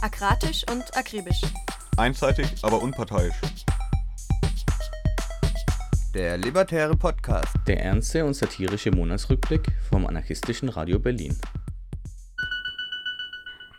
Akratisch und akribisch. Einseitig, aber unparteiisch. Der Libertäre Podcast. Der ernste und satirische Monatsrückblick vom anarchistischen Radio Berlin.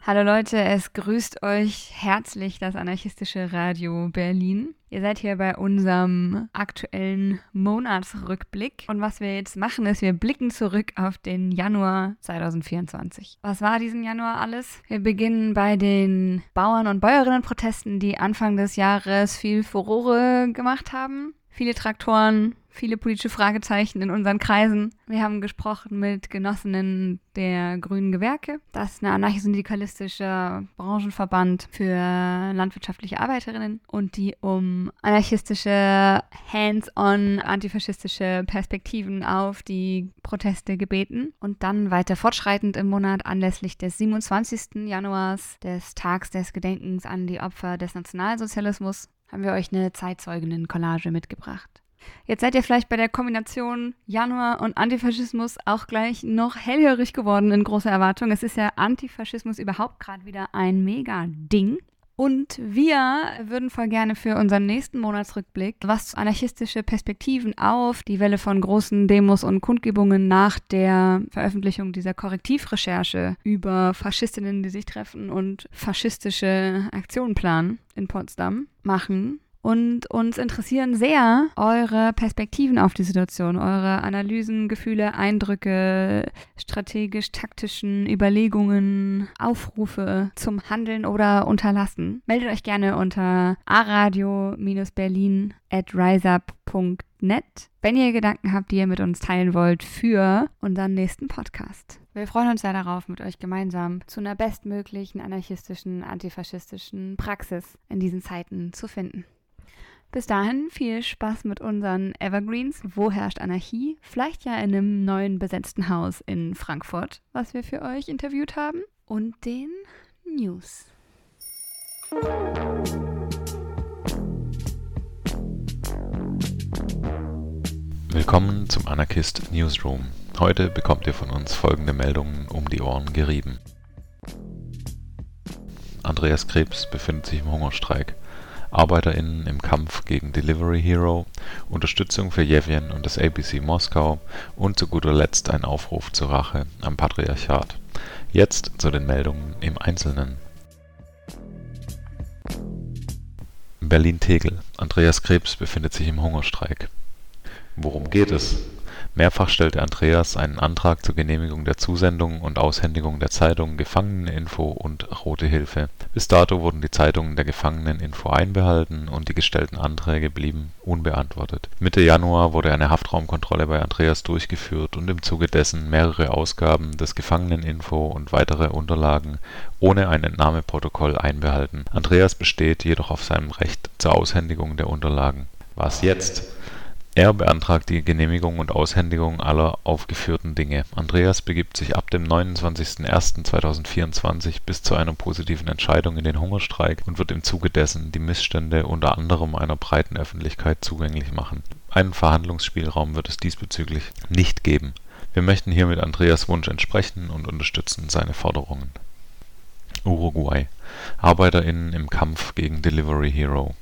Hallo Leute, es grüßt euch herzlich das anarchistische Radio Berlin. Ihr seid hier bei unserem aktuellen Monatsrückblick. Und was wir jetzt machen, ist, wir blicken zurück auf den Januar 2024. Was war diesen Januar alles? Wir beginnen bei den Bauern- und Bäuerinnenprotesten, die Anfang des Jahres viel Furore gemacht haben. Viele Traktoren, viele politische Fragezeichen in unseren Kreisen. Wir haben gesprochen mit Genossinnen der Grünen Gewerke. Das ist ein anarchisch-syndikalistischer Branchenverband für landwirtschaftliche Arbeiterinnen und die um anarchistische, hands-on, antifaschistische Perspektiven auf die Proteste gebeten. Und dann weiter fortschreitend im Monat anlässlich des 27. Januars, des Tags des Gedenkens an die Opfer des Nationalsozialismus, haben wir euch eine Zeitzeuginnen-Collage mitgebracht. Jetzt seid ihr vielleicht bei der Kombination Januar und Antifaschismus auch gleich noch hellhörig geworden in großer Erwartung. Es ist ja Antifaschismus überhaupt gerade wieder ein Mega-Ding. Und wir würden voll gerne für unseren nächsten Monatsrückblick, was anarchistische Perspektiven auf die Welle von großen Demos und Kundgebungen nach der Veröffentlichung dieser Korrektivrecherche über Faschistinnen, die sich treffen und faschistische Aktionen planen in Potsdam machen. Und uns interessieren sehr eure Perspektiven auf die Situation, eure Analysen, Gefühle, Eindrücke, strategisch-taktischen Überlegungen, Aufrufe zum Handeln oder Unterlassen. Meldet euch gerne unter aradio-berlin at riseup.net, wenn ihr Gedanken habt, die ihr mit uns teilen wollt für unseren nächsten Podcast. Wir freuen uns sehr darauf, mit euch gemeinsam zu einer bestmöglichen anarchistischen, antifaschistischen Praxis in diesen Zeiten zu finden. Bis dahin viel Spaß mit unseren Evergreens. Wo herrscht Anarchie? Vielleicht ja in einem neuen besetzten Haus in Frankfurt, was wir für euch interviewt haben. Und den News. Willkommen zum Anarchist Newsroom. Heute bekommt ihr von uns folgende Meldungen um die Ohren gerieben. Andreas Krebs befindet sich im Hungerstreik. ArbeiterInnen im Kampf gegen Delivery Hero, Unterstützung für Jevjen und das ABC Moskau und zu guter Letzt ein Aufruf zur Rache am Patriarchat. Jetzt zu den Meldungen im Einzelnen. Berlin-Tegel. Andreas Krebs befindet sich im Hungerstreik. Worum geht es? Mehrfach stellte Andreas einen Antrag zur Genehmigung der Zusendung und Aushändigung der Zeitungen Gefangeneninfo und Rote Hilfe. Bis dato wurden die Zeitungen der Gefangeneninfo einbehalten und die gestellten Anträge blieben unbeantwortet. Mitte Januar wurde eine Haftraumkontrolle bei Andreas durchgeführt und im Zuge dessen mehrere Ausgaben des Gefangeneninfo und weitere Unterlagen ohne ein Entnahmeprotokoll einbehalten. Andreas besteht jedoch auf seinem Recht zur Aushändigung der Unterlagen. Was jetzt? Er beantragt die Genehmigung und Aushändigung aller aufgeführten Dinge. Andreas begibt sich ab dem 29.01.2024 bis zu einer positiven Entscheidung in den Hungerstreik und wird im Zuge dessen die Missstände unter anderem einer breiten Öffentlichkeit zugänglich machen. Einen Verhandlungsspielraum wird es diesbezüglich nicht geben. Wir möchten hiermit Andreas Wunsch entsprechen und unterstützen seine Forderungen. Uruguay. ArbeiterInnen im Kampf gegen Delivery Hero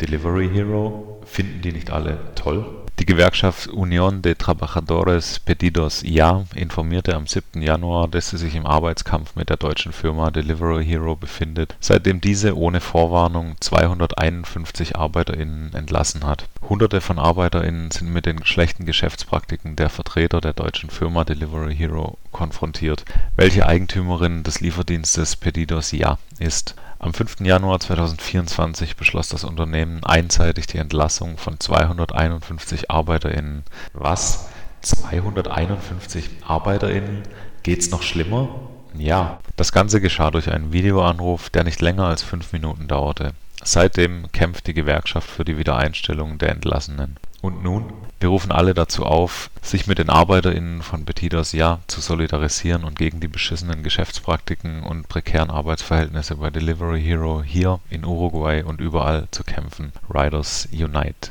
Delivery Hero finden die nicht alle toll? Die Gewerkschaft Unión de Trabajadores Pedidos Ya informierte am 7. Januar, dass sie sich im Arbeitskampf mit der deutschen Firma Delivery Hero befindet, seitdem diese ohne Vorwarnung 251 ArbeiterInnen entlassen hat. Hunderte von ArbeiterInnen sind mit den schlechten Geschäftspraktiken der Vertreter der deutschen Firma Delivery Hero konfrontiert, welche Eigentümerin des Lieferdienstes Pedidos Ya ist. Am 5. Januar 2024 beschloss das Unternehmen einseitig die Entlassung von 251 ArbeiterInnen. Was? 251 ArbeiterInnen? Geht's noch schlimmer? Ja. Das Ganze geschah durch einen Videoanruf, der nicht länger als fünf Minuten dauerte. Seitdem kämpft die Gewerkschaft für die Wiedereinstellung der Entlassenen. Und nun? Wir rufen alle dazu auf, sich mit den ArbeiterInnen von Petidas Ja zu solidarisieren und gegen die beschissenen Geschäftspraktiken und prekären Arbeitsverhältnisse bei Delivery Hero hier in Uruguay und überall zu kämpfen. Riders Unite.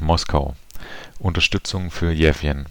Moskau. Unterstützung für Jevjen.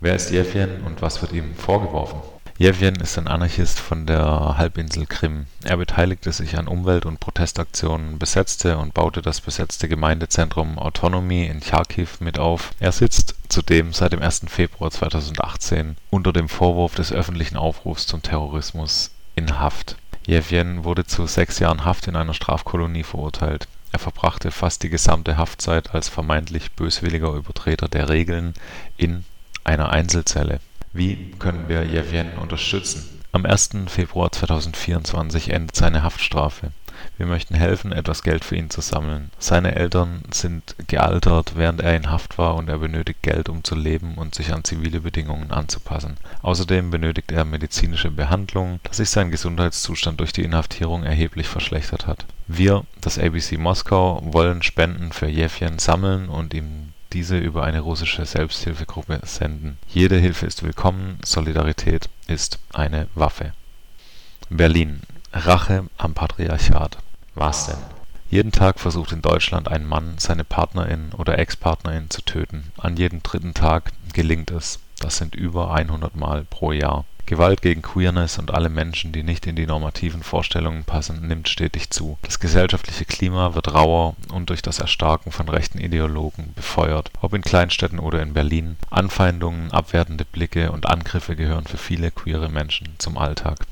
Wer ist Jevjen und was wird ihm vorgeworfen? Jevjen ist ein Anarchist von der Halbinsel Krim. Er beteiligte sich an Umwelt- und Protestaktionen, besetzte und baute das besetzte Gemeindezentrum Autonomie in Charkiw mit auf. Er sitzt zudem seit dem 1. Februar 2018 unter dem Vorwurf des öffentlichen Aufrufs zum Terrorismus in Haft. Jevjen wurde zu sechs Jahren Haft in einer Strafkolonie verurteilt. Er verbrachte fast die gesamte Haftzeit als vermeintlich böswilliger Übertreter der Regeln in einer Einzelzelle wie können wir Jevjen unterstützen? Am 1. Februar 2024 endet seine Haftstrafe. Wir möchten helfen, etwas Geld für ihn zu sammeln. Seine Eltern sind gealtert, während er in Haft war und er benötigt Geld, um zu leben und sich an zivile Bedingungen anzupassen. Außerdem benötigt er medizinische Behandlung, da sich sein Gesundheitszustand durch die Inhaftierung erheblich verschlechtert hat. Wir, das ABC Moskau, wollen Spenden für Jevjen sammeln und ihm diese über eine russische Selbsthilfegruppe senden. Jede Hilfe ist willkommen, Solidarität ist eine Waffe. Berlin. Rache am Patriarchat. Was denn? Jeden Tag versucht in Deutschland ein Mann, seine Partnerin oder Ex-Partnerin zu töten. An jedem dritten Tag gelingt es. Das sind über 100 Mal pro Jahr. Gewalt gegen Queerness und alle Menschen, die nicht in die normativen Vorstellungen passen, nimmt stetig zu. Das gesellschaftliche Klima wird rauer und durch das Erstarken von rechten Ideologen befeuert, ob in Kleinstädten oder in Berlin. Anfeindungen, abwertende Blicke und Angriffe gehören für viele queere Menschen zum Alltag.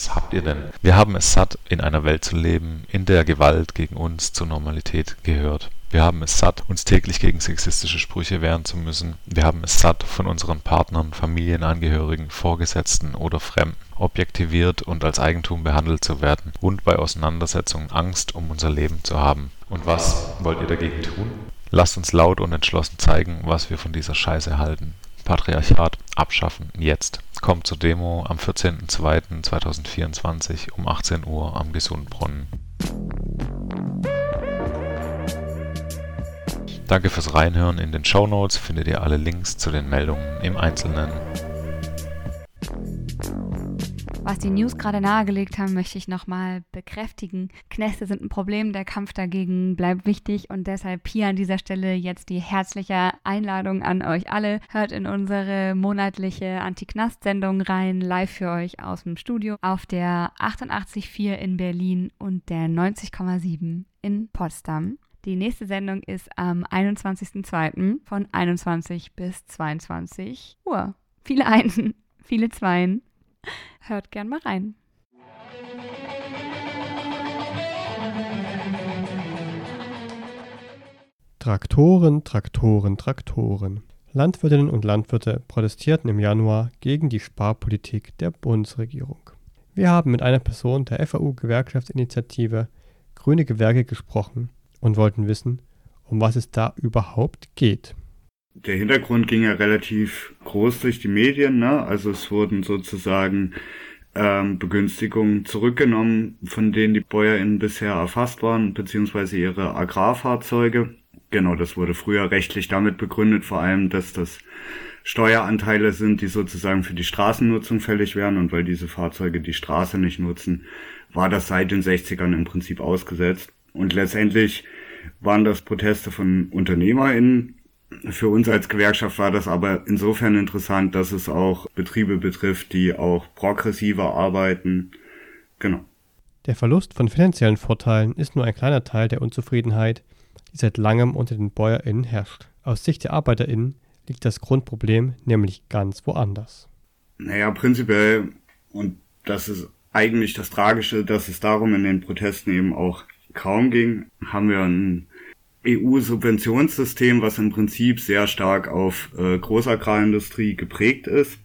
Was habt ihr denn? Wir haben es satt, in einer Welt zu leben, in der Gewalt gegen uns zur Normalität gehört. Wir haben es satt, uns täglich gegen sexistische Sprüche wehren zu müssen. Wir haben es satt, von unseren Partnern, Familienangehörigen, Vorgesetzten oder Fremden objektiviert und als Eigentum behandelt zu werden und bei Auseinandersetzungen Angst um unser Leben zu haben. Und was wollt ihr dagegen tun? Lasst uns laut und entschlossen zeigen, was wir von dieser Scheiße halten. Patriarchat abschaffen jetzt. Kommt zur Demo am 14.02.2024 um 18 Uhr am Gesundbrunnen. Danke fürs Reinhören. In den Show Notes findet ihr alle Links zu den Meldungen im Einzelnen. Was die News gerade nahegelegt haben, möchte ich nochmal bekräftigen. Knäste sind ein Problem, der Kampf dagegen bleibt wichtig und deshalb hier an dieser Stelle jetzt die herzliche Einladung an euch alle. Hört in unsere monatliche Anti-Knast-Sendung rein, live für euch aus dem Studio auf der 88.4 in Berlin und der 90,7 in Potsdam. Die nächste Sendung ist am 21.02. von 21 bis 22 Uhr. Viele Einsen, viele Zweien. Hört gern mal rein. Traktoren, Traktoren, Traktoren. Landwirtinnen und Landwirte protestierten im Januar gegen die Sparpolitik der Bundesregierung. Wir haben mit einer Person der FAU-Gewerkschaftsinitiative Grüne Gewerke gesprochen und wollten wissen, um was es da überhaupt geht. Der Hintergrund ging ja relativ groß durch die Medien, ne? Also es wurden sozusagen ähm, Begünstigungen zurückgenommen, von denen die BäuerInnen bisher erfasst waren, beziehungsweise ihre Agrarfahrzeuge. Genau, das wurde früher rechtlich damit begründet, vor allem, dass das Steueranteile sind, die sozusagen für die Straßennutzung fällig wären und weil diese Fahrzeuge die Straße nicht nutzen, war das seit den 60ern im Prinzip ausgesetzt. Und letztendlich waren das Proteste von UnternehmerInnen. Für uns als Gewerkschaft war das aber insofern interessant, dass es auch Betriebe betrifft, die auch progressiver arbeiten. Genau. Der Verlust von finanziellen Vorteilen ist nur ein kleiner Teil der Unzufriedenheit, die seit langem unter den BäuerInnen herrscht. Aus Sicht der ArbeiterInnen liegt das Grundproblem nämlich ganz woanders. Naja, prinzipiell, und das ist eigentlich das Tragische, dass es darum in den Protesten eben auch kaum ging, haben wir ein EU-Subventionssystem, was im Prinzip sehr stark auf äh, Großagrarindustrie geprägt ist.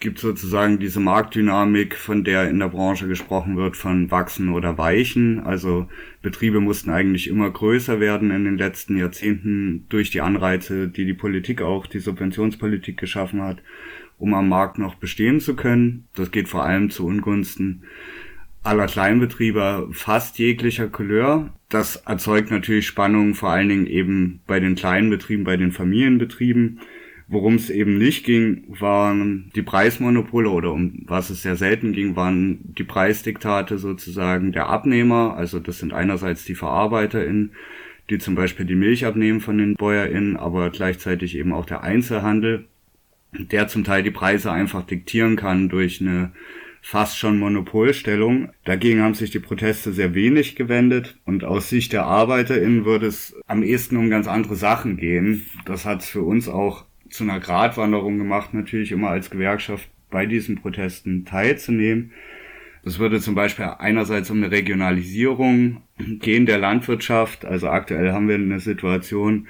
Gibt sozusagen diese Marktdynamik, von der in der Branche gesprochen wird, von wachsen oder weichen. Also Betriebe mussten eigentlich immer größer werden in den letzten Jahrzehnten durch die Anreize, die die Politik auch, die Subventionspolitik geschaffen hat, um am Markt noch bestehen zu können. Das geht vor allem zu Ungunsten aller Kleinbetriebe fast jeglicher Couleur. Das erzeugt natürlich Spannungen, vor allen Dingen eben bei den kleinen Betrieben, bei den Familienbetrieben. Worum es eben nicht ging, waren die Preismonopole oder um was es sehr selten ging, waren die Preisdiktate sozusagen der Abnehmer. Also das sind einerseits die VerarbeiterInnen, die zum Beispiel die Milch abnehmen von den BäuerInnen, aber gleichzeitig eben auch der Einzelhandel. der zum Teil die Preise einfach diktieren kann durch eine fast schon Monopolstellung. Dagegen haben sich die Proteste sehr wenig gewendet und aus Sicht der ArbeiterInnen würde es am ehesten um ganz andere Sachen gehen. Das hat es für uns auch zu einer Gratwanderung gemacht, natürlich immer als Gewerkschaft bei diesen Protesten teilzunehmen. Es würde zum Beispiel einerseits um eine Regionalisierung gehen der Landwirtschaft. Also aktuell haben wir eine Situation,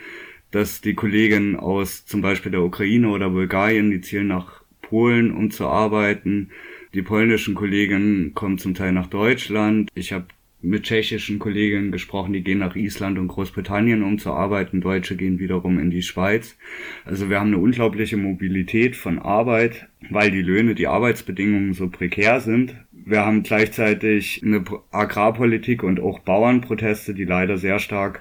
dass die Kollegen aus zum Beispiel der Ukraine oder Bulgarien, die zielen nach Polen, um zu arbeiten. Die polnischen Kollegen kommen zum Teil nach Deutschland. Ich habe mit tschechischen Kollegen gesprochen, die gehen nach Island und Großbritannien, um zu arbeiten. Deutsche gehen wiederum in die Schweiz. Also wir haben eine unglaubliche Mobilität von Arbeit, weil die Löhne, die Arbeitsbedingungen so prekär sind. Wir haben gleichzeitig eine Agrarpolitik und auch Bauernproteste, die leider sehr stark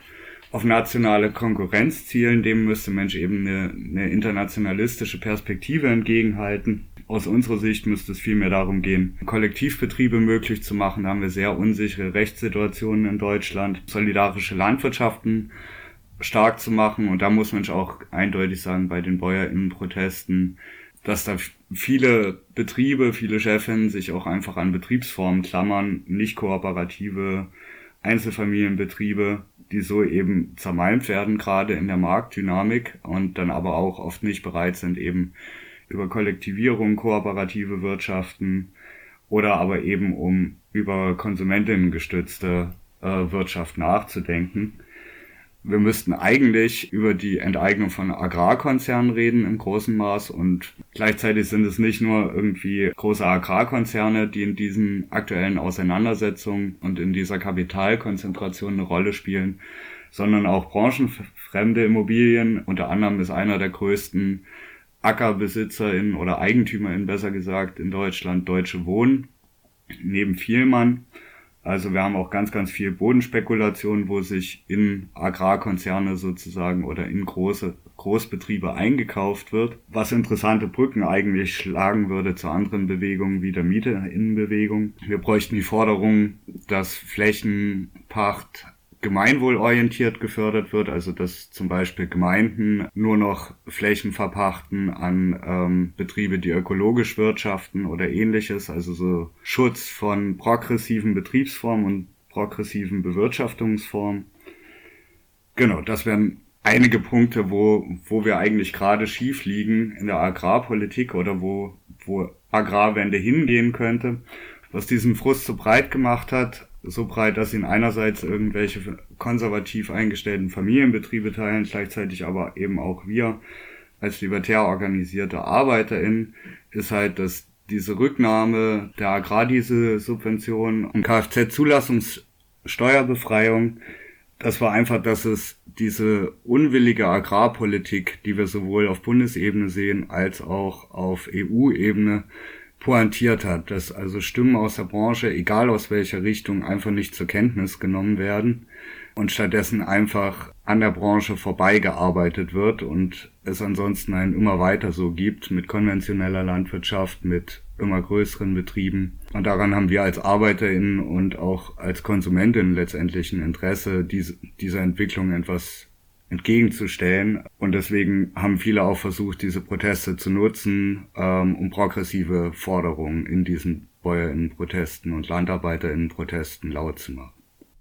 auf nationale Konkurrenz zielen. Dem müsste Mensch eben eine, eine internationalistische Perspektive entgegenhalten. Aus unserer Sicht müsste es vielmehr darum gehen, Kollektivbetriebe möglich zu machen. Da haben wir sehr unsichere Rechtssituationen in Deutschland, solidarische Landwirtschaften stark zu machen. Und da muss man auch eindeutig sagen, bei den BäuerInnen-Protesten, dass da viele Betriebe, viele Chefinnen sich auch einfach an Betriebsformen klammern, nicht kooperative Einzelfamilienbetriebe, die so eben zermalmt werden, gerade in der Marktdynamik und dann aber auch oft nicht bereit sind, eben über Kollektivierung, kooperative Wirtschaften oder aber eben um über Konsumentinnen gestützte äh, Wirtschaft nachzudenken. Wir müssten eigentlich über die Enteignung von Agrarkonzernen reden im großen Maß und gleichzeitig sind es nicht nur irgendwie große Agrarkonzerne, die in diesen aktuellen Auseinandersetzungen und in dieser Kapitalkonzentration eine Rolle spielen, sondern auch branchenfremde Immobilien. Unter anderem ist einer der größten AckerbesitzerInnen oder EigentümerInnen besser gesagt in Deutschland Deutsche Wohnen neben Vielmann. Also wir haben auch ganz, ganz viel Bodenspekulation, wo sich in Agrarkonzerne sozusagen oder in große Großbetriebe eingekauft wird, was interessante Brücken eigentlich schlagen würde zu anderen Bewegungen wie der Mieteinnenbewegung. Wir bräuchten die Forderung, dass Flächenpacht gemeinwohlorientiert gefördert wird, also dass zum Beispiel Gemeinden nur noch Flächen verpachten an ähm, Betriebe, die ökologisch wirtschaften oder ähnliches, also so Schutz von progressiven Betriebsformen und progressiven Bewirtschaftungsformen. Genau, das wären einige Punkte, wo, wo wir eigentlich gerade schief liegen in der Agrarpolitik oder wo, wo Agrarwende hingehen könnte. Was diesen Frust so breit gemacht hat, so breit, dass ihn einerseits irgendwelche konservativ eingestellten Familienbetriebe teilen, gleichzeitig aber eben auch wir als libertär organisierte ArbeiterInnen, ist halt, dass diese Rücknahme der Agrardiesel-Subvention und Kfz-Zulassungssteuerbefreiung, das war einfach, dass es diese unwillige Agrarpolitik, die wir sowohl auf Bundesebene sehen als auch auf EU-Ebene, pointiert hat, dass also Stimmen aus der Branche, egal aus welcher Richtung, einfach nicht zur Kenntnis genommen werden und stattdessen einfach an der Branche vorbeigearbeitet wird und es ansonsten ein immer weiter so gibt mit konventioneller Landwirtschaft, mit immer größeren Betrieben. Und daran haben wir als ArbeiterInnen und auch als KonsumentInnen letztendlich ein Interesse, diese, dieser Entwicklung etwas entgegenzustellen. Und deswegen haben viele auch versucht, diese Proteste zu nutzen, ähm, um progressive Forderungen in diesen Bäuerinnenprotesten und Landarbeiterinnenprotesten laut zu machen.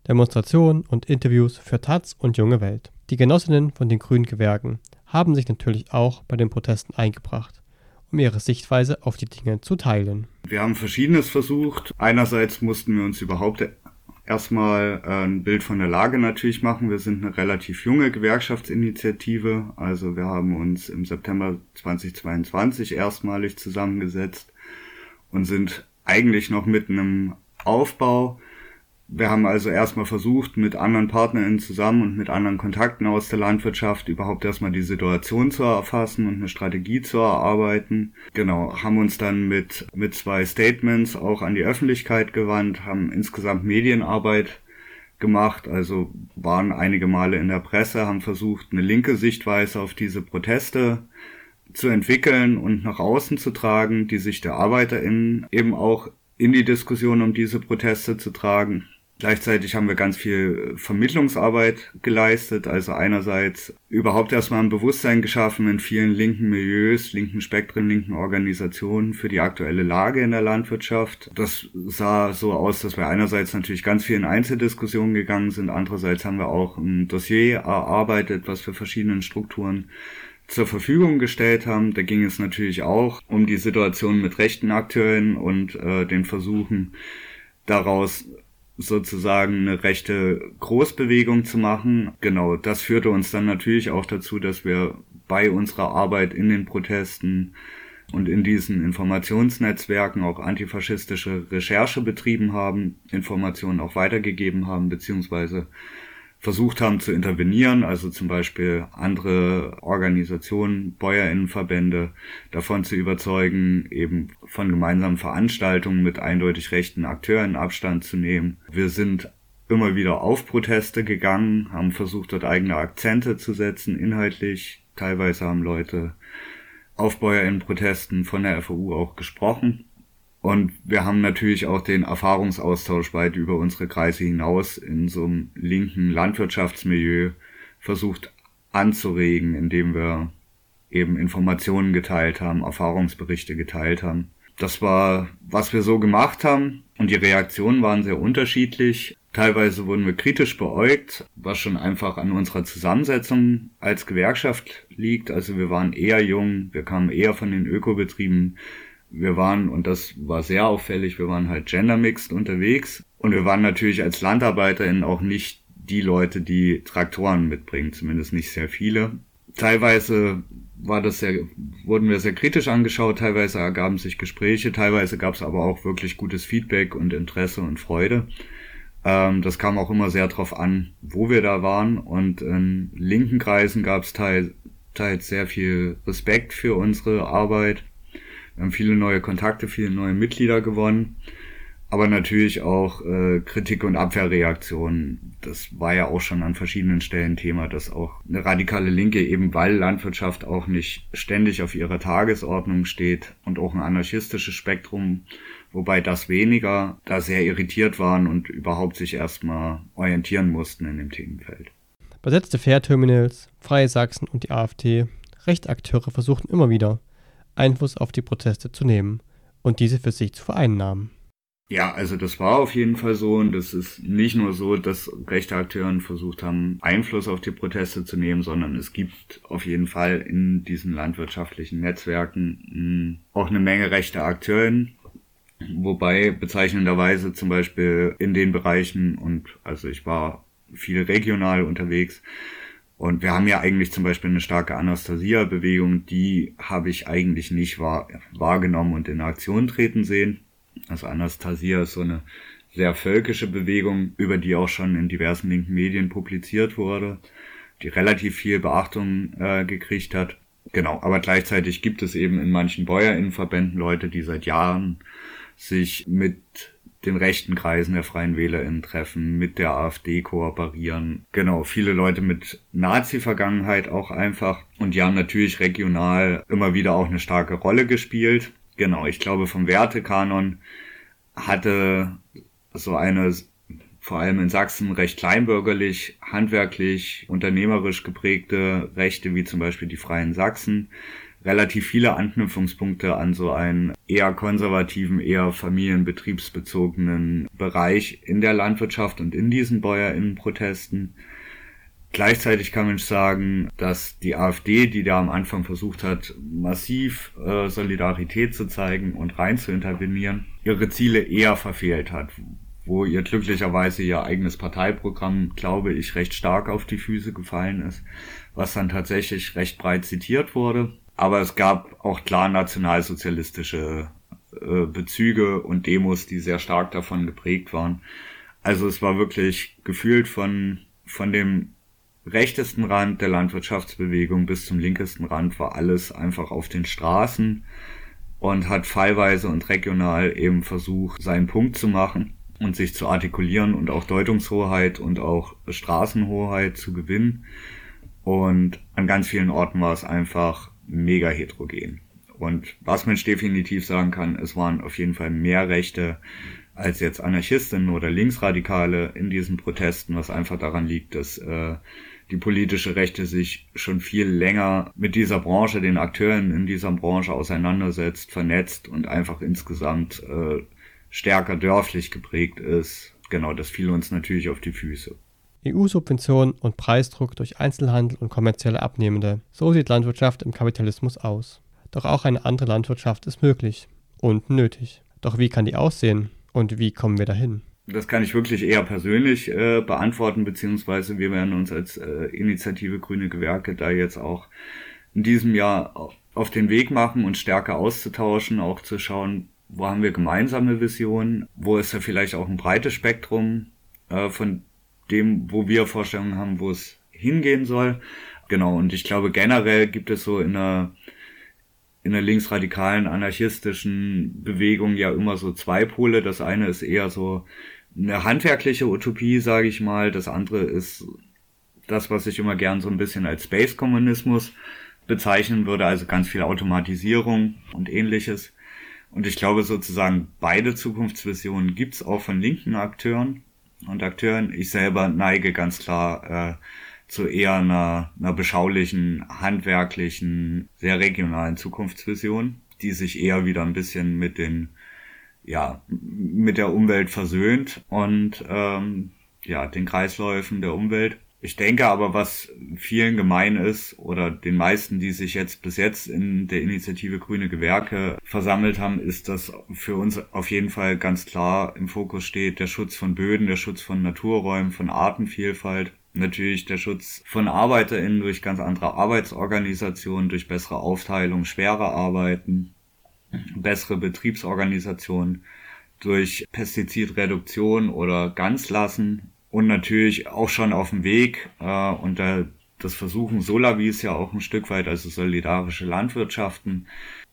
Demonstrationen und Interviews für Taz und Junge Welt. Die Genossinnen von den Grünen Gewerken haben sich natürlich auch bei den Protesten eingebracht, um ihre Sichtweise auf die Dinge zu teilen. Wir haben Verschiedenes versucht. Einerseits mussten wir uns überhaupt erstmal äh, ein Bild von der Lage natürlich machen. Wir sind eine relativ junge Gewerkschaftsinitiative. Also wir haben uns im September 2022 erstmalig zusammengesetzt und sind eigentlich noch mitten im Aufbau. Wir haben also erstmal versucht, mit anderen PartnerInnen zusammen und mit anderen Kontakten aus der Landwirtschaft überhaupt erstmal die Situation zu erfassen und eine Strategie zu erarbeiten. Genau, haben uns dann mit, mit zwei Statements auch an die Öffentlichkeit gewandt, haben insgesamt Medienarbeit gemacht, also waren einige Male in der Presse, haben versucht, eine linke Sichtweise auf diese Proteste zu entwickeln und nach außen zu tragen, die Sicht der ArbeiterInnen eben auch in die Diskussion um diese Proteste zu tragen Gleichzeitig haben wir ganz viel Vermittlungsarbeit geleistet, also einerseits überhaupt erstmal ein Bewusstsein geschaffen in vielen linken Milieus, linken Spektren, linken Organisationen für die aktuelle Lage in der Landwirtschaft. Das sah so aus, dass wir einerseits natürlich ganz viel in Einzeldiskussionen gegangen sind, andererseits haben wir auch ein Dossier erarbeitet, was wir verschiedenen Strukturen zur Verfügung gestellt haben. Da ging es natürlich auch um die Situation mit rechten Akteuren und äh, den Versuchen, daraus sozusagen eine rechte Großbewegung zu machen. Genau, das führte uns dann natürlich auch dazu, dass wir bei unserer Arbeit in den Protesten und in diesen Informationsnetzwerken auch antifaschistische Recherche betrieben haben, Informationen auch weitergegeben haben, beziehungsweise versucht haben zu intervenieren, also zum Beispiel andere Organisationen, Bäuerinnenverbände davon zu überzeugen, eben von gemeinsamen Veranstaltungen mit eindeutig rechten Akteuren Abstand zu nehmen. Wir sind immer wieder auf Proteste gegangen, haben versucht, dort eigene Akzente zu setzen, inhaltlich. Teilweise haben Leute auf Bäuerinnenprotesten von der FAU auch gesprochen. Und wir haben natürlich auch den Erfahrungsaustausch weit über unsere Kreise hinaus in so einem linken Landwirtschaftsmilieu versucht anzuregen, indem wir eben Informationen geteilt haben, Erfahrungsberichte geteilt haben. Das war, was wir so gemacht haben und die Reaktionen waren sehr unterschiedlich. Teilweise wurden wir kritisch beäugt, was schon einfach an unserer Zusammensetzung als Gewerkschaft liegt. Also wir waren eher jung, wir kamen eher von den Ökobetrieben, wir waren, und das war sehr auffällig, wir waren halt gendermixed unterwegs und wir waren natürlich als LandarbeiterInnen auch nicht die Leute, die Traktoren mitbringen, zumindest nicht sehr viele. Teilweise war das sehr, wurden wir sehr kritisch angeschaut, teilweise ergaben sich Gespräche, teilweise gab es aber auch wirklich gutes Feedback und Interesse und Freude. Ähm, das kam auch immer sehr drauf an, wo wir da waren und in linken Kreisen gab es teils, teils sehr viel Respekt für unsere Arbeit wir haben viele neue Kontakte, viele neue Mitglieder gewonnen. Aber natürlich auch äh, Kritik und Abwehrreaktionen. Das war ja auch schon an verschiedenen Stellen Thema, dass auch eine radikale Linke, eben weil Landwirtschaft auch nicht ständig auf ihrer Tagesordnung steht und auch ein anarchistisches Spektrum, wobei das weniger, da sehr irritiert waren und überhaupt sich erstmal orientieren mussten in dem Themenfeld. Besetzte Fährterminals, Freie Sachsen und die AfD, Rechtakteure versuchten immer wieder, Einfluss auf die Proteste zu nehmen und diese für sich zu vereinnahmen. Ja, also das war auf jeden Fall so und es ist nicht nur so, dass rechte Akteure versucht haben, Einfluss auf die Proteste zu nehmen, sondern es gibt auf jeden Fall in diesen landwirtschaftlichen Netzwerken hm, auch eine Menge rechte Akteure, wobei bezeichnenderweise zum Beispiel in den Bereichen und also ich war viel regional unterwegs, und wir haben ja eigentlich zum Beispiel eine starke Anastasia-Bewegung, die habe ich eigentlich nicht wahr, wahrgenommen und in Aktion treten sehen. Also Anastasia ist so eine sehr völkische Bewegung, über die auch schon in diversen linken Medien publiziert wurde, die relativ viel Beachtung äh, gekriegt hat. Genau, aber gleichzeitig gibt es eben in manchen Bäuerinnenverbänden Leute, die seit Jahren sich mit den rechten Kreisen der Freien WählerInnen treffen, mit der AfD kooperieren. Genau, viele Leute mit Nazi-Vergangenheit auch einfach. Und die haben natürlich regional immer wieder auch eine starke Rolle gespielt. Genau, ich glaube vom Wertekanon hatte so eine vor allem in Sachsen recht kleinbürgerlich, handwerklich, unternehmerisch geprägte Rechte, wie zum Beispiel die Freien Sachsen, relativ viele Anknüpfungspunkte an so einen eher konservativen, eher familienbetriebsbezogenen Bereich in der Landwirtschaft und in diesen Bäuerinnenprotesten. Gleichzeitig kann man sagen, dass die AfD, die da am Anfang versucht hat, massiv äh, Solidarität zu zeigen und rein zu intervenieren, ihre Ziele eher verfehlt hat, wo ihr glücklicherweise ihr eigenes Parteiprogramm, glaube ich, recht stark auf die Füße gefallen ist, was dann tatsächlich recht breit zitiert wurde aber es gab auch klar nationalsozialistische äh, Bezüge und Demos, die sehr stark davon geprägt waren. Also es war wirklich gefühlt von, von dem rechtesten Rand der Landwirtschaftsbewegung bis zum linkesten Rand war alles einfach auf den Straßen und hat fallweise und regional eben versucht, seinen Punkt zu machen und sich zu artikulieren und auch Deutungshoheit und auch Straßenhoheit zu gewinnen. Und an ganz vielen Orten war es einfach mega heterogen. Und was man definitiv sagen kann, es waren auf jeden Fall mehr Rechte als jetzt Anarchistinnen oder Linksradikale in diesen Protesten, was einfach daran liegt, dass äh, die politische Rechte sich schon viel länger mit dieser Branche, den Akteuren in dieser Branche auseinandersetzt, vernetzt und einfach insgesamt äh, stärker dörflich geprägt ist. Genau, das fiel uns natürlich auf die Füße. EU-Subventionen und Preisdruck durch Einzelhandel und kommerzielle Abnehmende. So sieht Landwirtschaft im Kapitalismus aus. Doch auch eine andere Landwirtschaft ist möglich und nötig. Doch wie kann die aussehen und wie kommen wir dahin? Das kann ich wirklich eher persönlich äh, beantworten, beziehungsweise wir werden uns als äh, Initiative Grüne Gewerke da jetzt auch in diesem Jahr auf den Weg machen und stärker auszutauschen, auch zu schauen, wo haben wir gemeinsame Visionen, wo ist da vielleicht auch ein breites Spektrum äh, von dem, wo wir Vorstellungen haben, wo es hingehen soll. Genau, und ich glaube generell gibt es so in einer, in der linksradikalen, anarchistischen Bewegung ja immer so zwei Pole. Das eine ist eher so eine handwerkliche Utopie, sage ich mal. Das andere ist das, was ich immer gern so ein bisschen als Space-Kommunismus bezeichnen würde, also ganz viel Automatisierung und ähnliches. Und ich glaube sozusagen, beide Zukunftsvisionen gibt's auch von linken Akteuren und Akteuren. Ich selber neige ganz klar äh, zu eher einer, einer beschaulichen, handwerklichen, sehr regionalen Zukunftsvision, die sich eher wieder ein bisschen mit den ja mit der Umwelt versöhnt und ähm, ja den Kreisläufen der Umwelt ich denke aber, was vielen gemein ist oder den meisten, die sich jetzt bis jetzt in der Initiative Grüne Gewerke versammelt haben, ist, dass für uns auf jeden Fall ganz klar im Fokus steht der Schutz von Böden, der Schutz von Naturräumen, von Artenvielfalt, natürlich der Schutz von ArbeiterInnen durch ganz andere Arbeitsorganisationen, durch bessere Aufteilung schwerer Arbeiten, bessere Betriebsorganisationen, durch Pestizidreduktion oder Ganzlassen und natürlich auch schon auf dem Weg äh, und da das Versuchen Solavis ja auch ein Stück weit, also solidarische Landwirtschaften,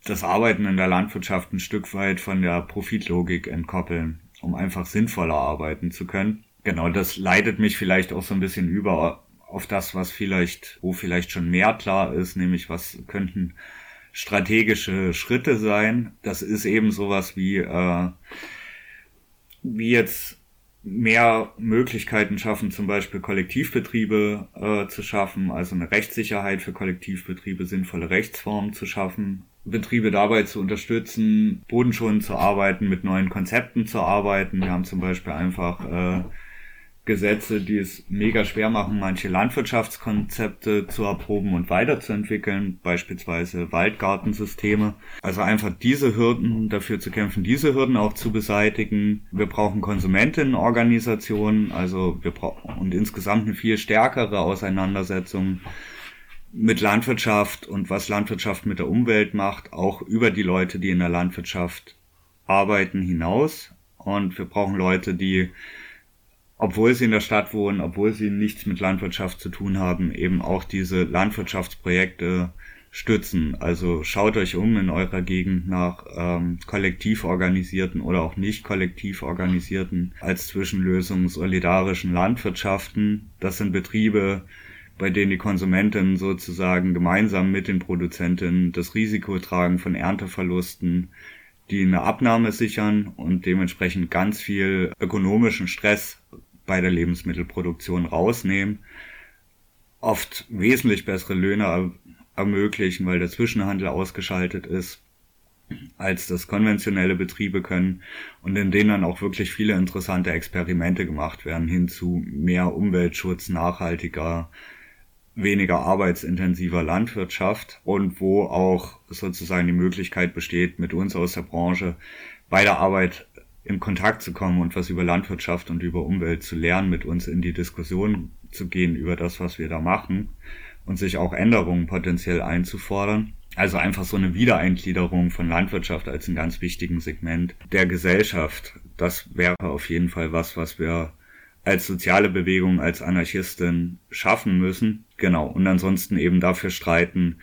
das Arbeiten in der Landwirtschaft ein Stück weit von der Profitlogik entkoppeln, um einfach sinnvoller arbeiten zu können. Genau, das leitet mich vielleicht auch so ein bisschen über auf das, was vielleicht, wo vielleicht schon mehr klar ist, nämlich was könnten strategische Schritte sein. Das ist eben sowas wie, äh, wie jetzt mehr Möglichkeiten schaffen, zum Beispiel Kollektivbetriebe äh, zu schaffen, also eine Rechtssicherheit für Kollektivbetriebe, sinnvolle Rechtsformen zu schaffen, Betriebe dabei zu unterstützen, bodenschonend zu arbeiten, mit neuen Konzepten zu arbeiten. Wir haben zum Beispiel einfach äh, Gesetze, die es mega schwer machen, manche Landwirtschaftskonzepte zu erproben und weiterzuentwickeln, beispielsweise Waldgartensysteme. Also einfach diese Hürden dafür zu kämpfen, diese Hürden auch zu beseitigen. Wir brauchen Konsumentinnenorganisationen, also wir brauchen und insgesamt eine viel stärkere Auseinandersetzung mit Landwirtschaft und was Landwirtschaft mit der Umwelt macht, auch über die Leute, die in der Landwirtschaft arbeiten, hinaus. Und wir brauchen Leute, die obwohl sie in der Stadt wohnen, obwohl sie nichts mit Landwirtschaft zu tun haben, eben auch diese Landwirtschaftsprojekte stützen. Also schaut euch um in eurer Gegend nach ähm, kollektiv organisierten oder auch nicht kollektiv organisierten als Zwischenlösung solidarischen Landwirtschaften. Das sind Betriebe, bei denen die Konsumenten sozusagen gemeinsam mit den Produzenten das Risiko tragen von Ernteverlusten, die eine Abnahme sichern und dementsprechend ganz viel ökonomischen Stress bei der Lebensmittelproduktion rausnehmen, oft wesentlich bessere Löhne ermöglichen, weil der Zwischenhandel ausgeschaltet ist, als das konventionelle Betriebe können und in denen dann auch wirklich viele interessante Experimente gemacht werden hin zu mehr Umweltschutz, nachhaltiger, weniger arbeitsintensiver Landwirtschaft und wo auch sozusagen die Möglichkeit besteht, mit uns aus der Branche bei der Arbeit in Kontakt zu kommen und was über Landwirtschaft und über Umwelt zu lernen, mit uns in die Diskussion zu gehen über das, was wir da machen und sich auch Änderungen potenziell einzufordern. Also einfach so eine Wiedereingliederung von Landwirtschaft als einen ganz wichtigen Segment der Gesellschaft. Das wäre auf jeden Fall was, was wir als soziale Bewegung, als Anarchistin schaffen müssen. Genau. Und ansonsten eben dafür streiten,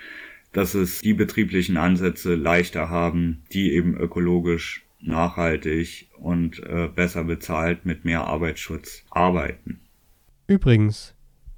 dass es die betrieblichen Ansätze leichter haben, die eben ökologisch nachhaltig und äh, besser bezahlt mit mehr Arbeitsschutz arbeiten. Übrigens,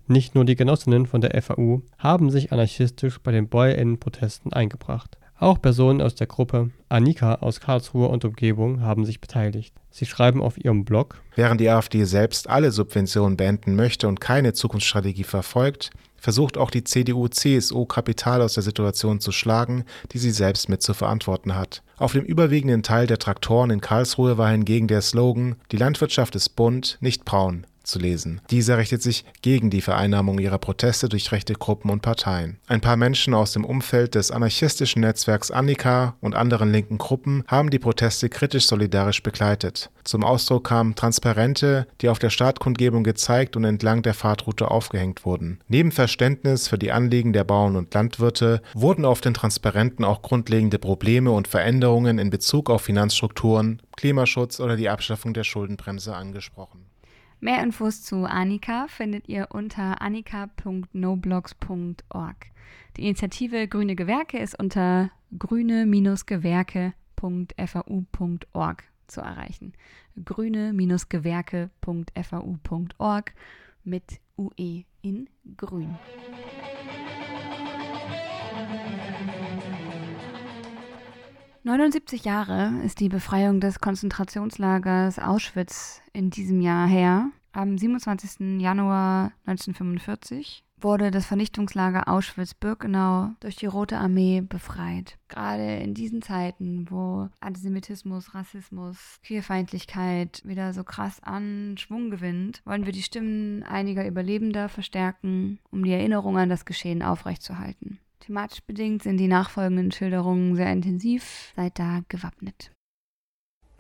nicht nur die Genossinnen von der FAU haben sich anarchistisch bei den Bäuerinnenprotesten eingebracht. Auch Personen aus der Gruppe Annika aus Karlsruhe und Umgebung haben sich beteiligt. Sie schreiben auf ihrem Blog: Während die AfD selbst alle Subventionen beenden möchte und keine Zukunftsstrategie verfolgt, versucht auch die CDU/CSU Kapital aus der Situation zu schlagen, die sie selbst mit zu verantworten hat. Auf dem überwiegenden Teil der Traktoren in Karlsruhe war hingegen der Slogan Die Landwirtschaft ist bunt, nicht braun zu lesen. Dieser richtet sich gegen die Vereinnahmung ihrer Proteste durch rechte Gruppen und Parteien. Ein paar Menschen aus dem Umfeld des anarchistischen Netzwerks Annika und anderen linken Gruppen haben die Proteste kritisch solidarisch begleitet. Zum Ausdruck kamen Transparente, die auf der Startkundgebung gezeigt und entlang der Fahrtroute aufgehängt wurden. Neben Verständnis für die Anliegen der Bauern und Landwirte wurden auf den Transparenten auch grundlegende Probleme und Veränderungen in Bezug auf Finanzstrukturen, Klimaschutz oder die Abschaffung der Schuldenbremse angesprochen. Mehr Infos zu Annika findet ihr unter annika.noblogs.org. Die Initiative Grüne Gewerke ist unter grüne-gewerke.fau.org zu erreichen. grüne-gewerke.fau.org mit UE in grün. »79 Jahre ist die Befreiung des Konzentrationslagers Auschwitz in diesem Jahr her. Am 27. Januar 1945 wurde das Vernichtungslager Auschwitz-Birkenau durch die Rote Armee befreit. Gerade in diesen Zeiten, wo Antisemitismus, Rassismus, Queerfeindlichkeit wieder so krass an Schwung gewinnt, wollen wir die Stimmen einiger Überlebender verstärken, um die Erinnerung an das Geschehen aufrechtzuerhalten. Thematisch bedingt sind die nachfolgenden Schilderungen sehr intensiv, seid da gewappnet.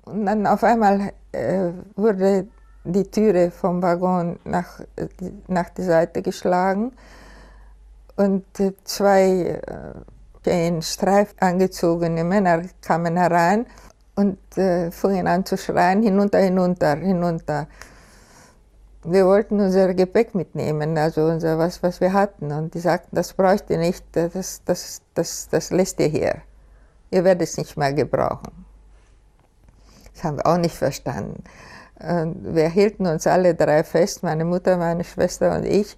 Und dann auf einmal äh, wurde die Türe vom Waggon nach, nach der Seite geschlagen und zwei äh, in Streif angezogene Männer kamen herein und äh, fingen an zu schreien, hinunter, hinunter, hinunter wir wollten unser Gepäck mitnehmen, also unser, was, was wir hatten. Und die sagten, das bräucht ihr nicht, das, das, das, das lässt ihr hier. Ihr werdet es nicht mehr gebrauchen. Das haben wir auch nicht verstanden. Und wir hielten uns alle drei fest, meine Mutter, meine Schwester und ich.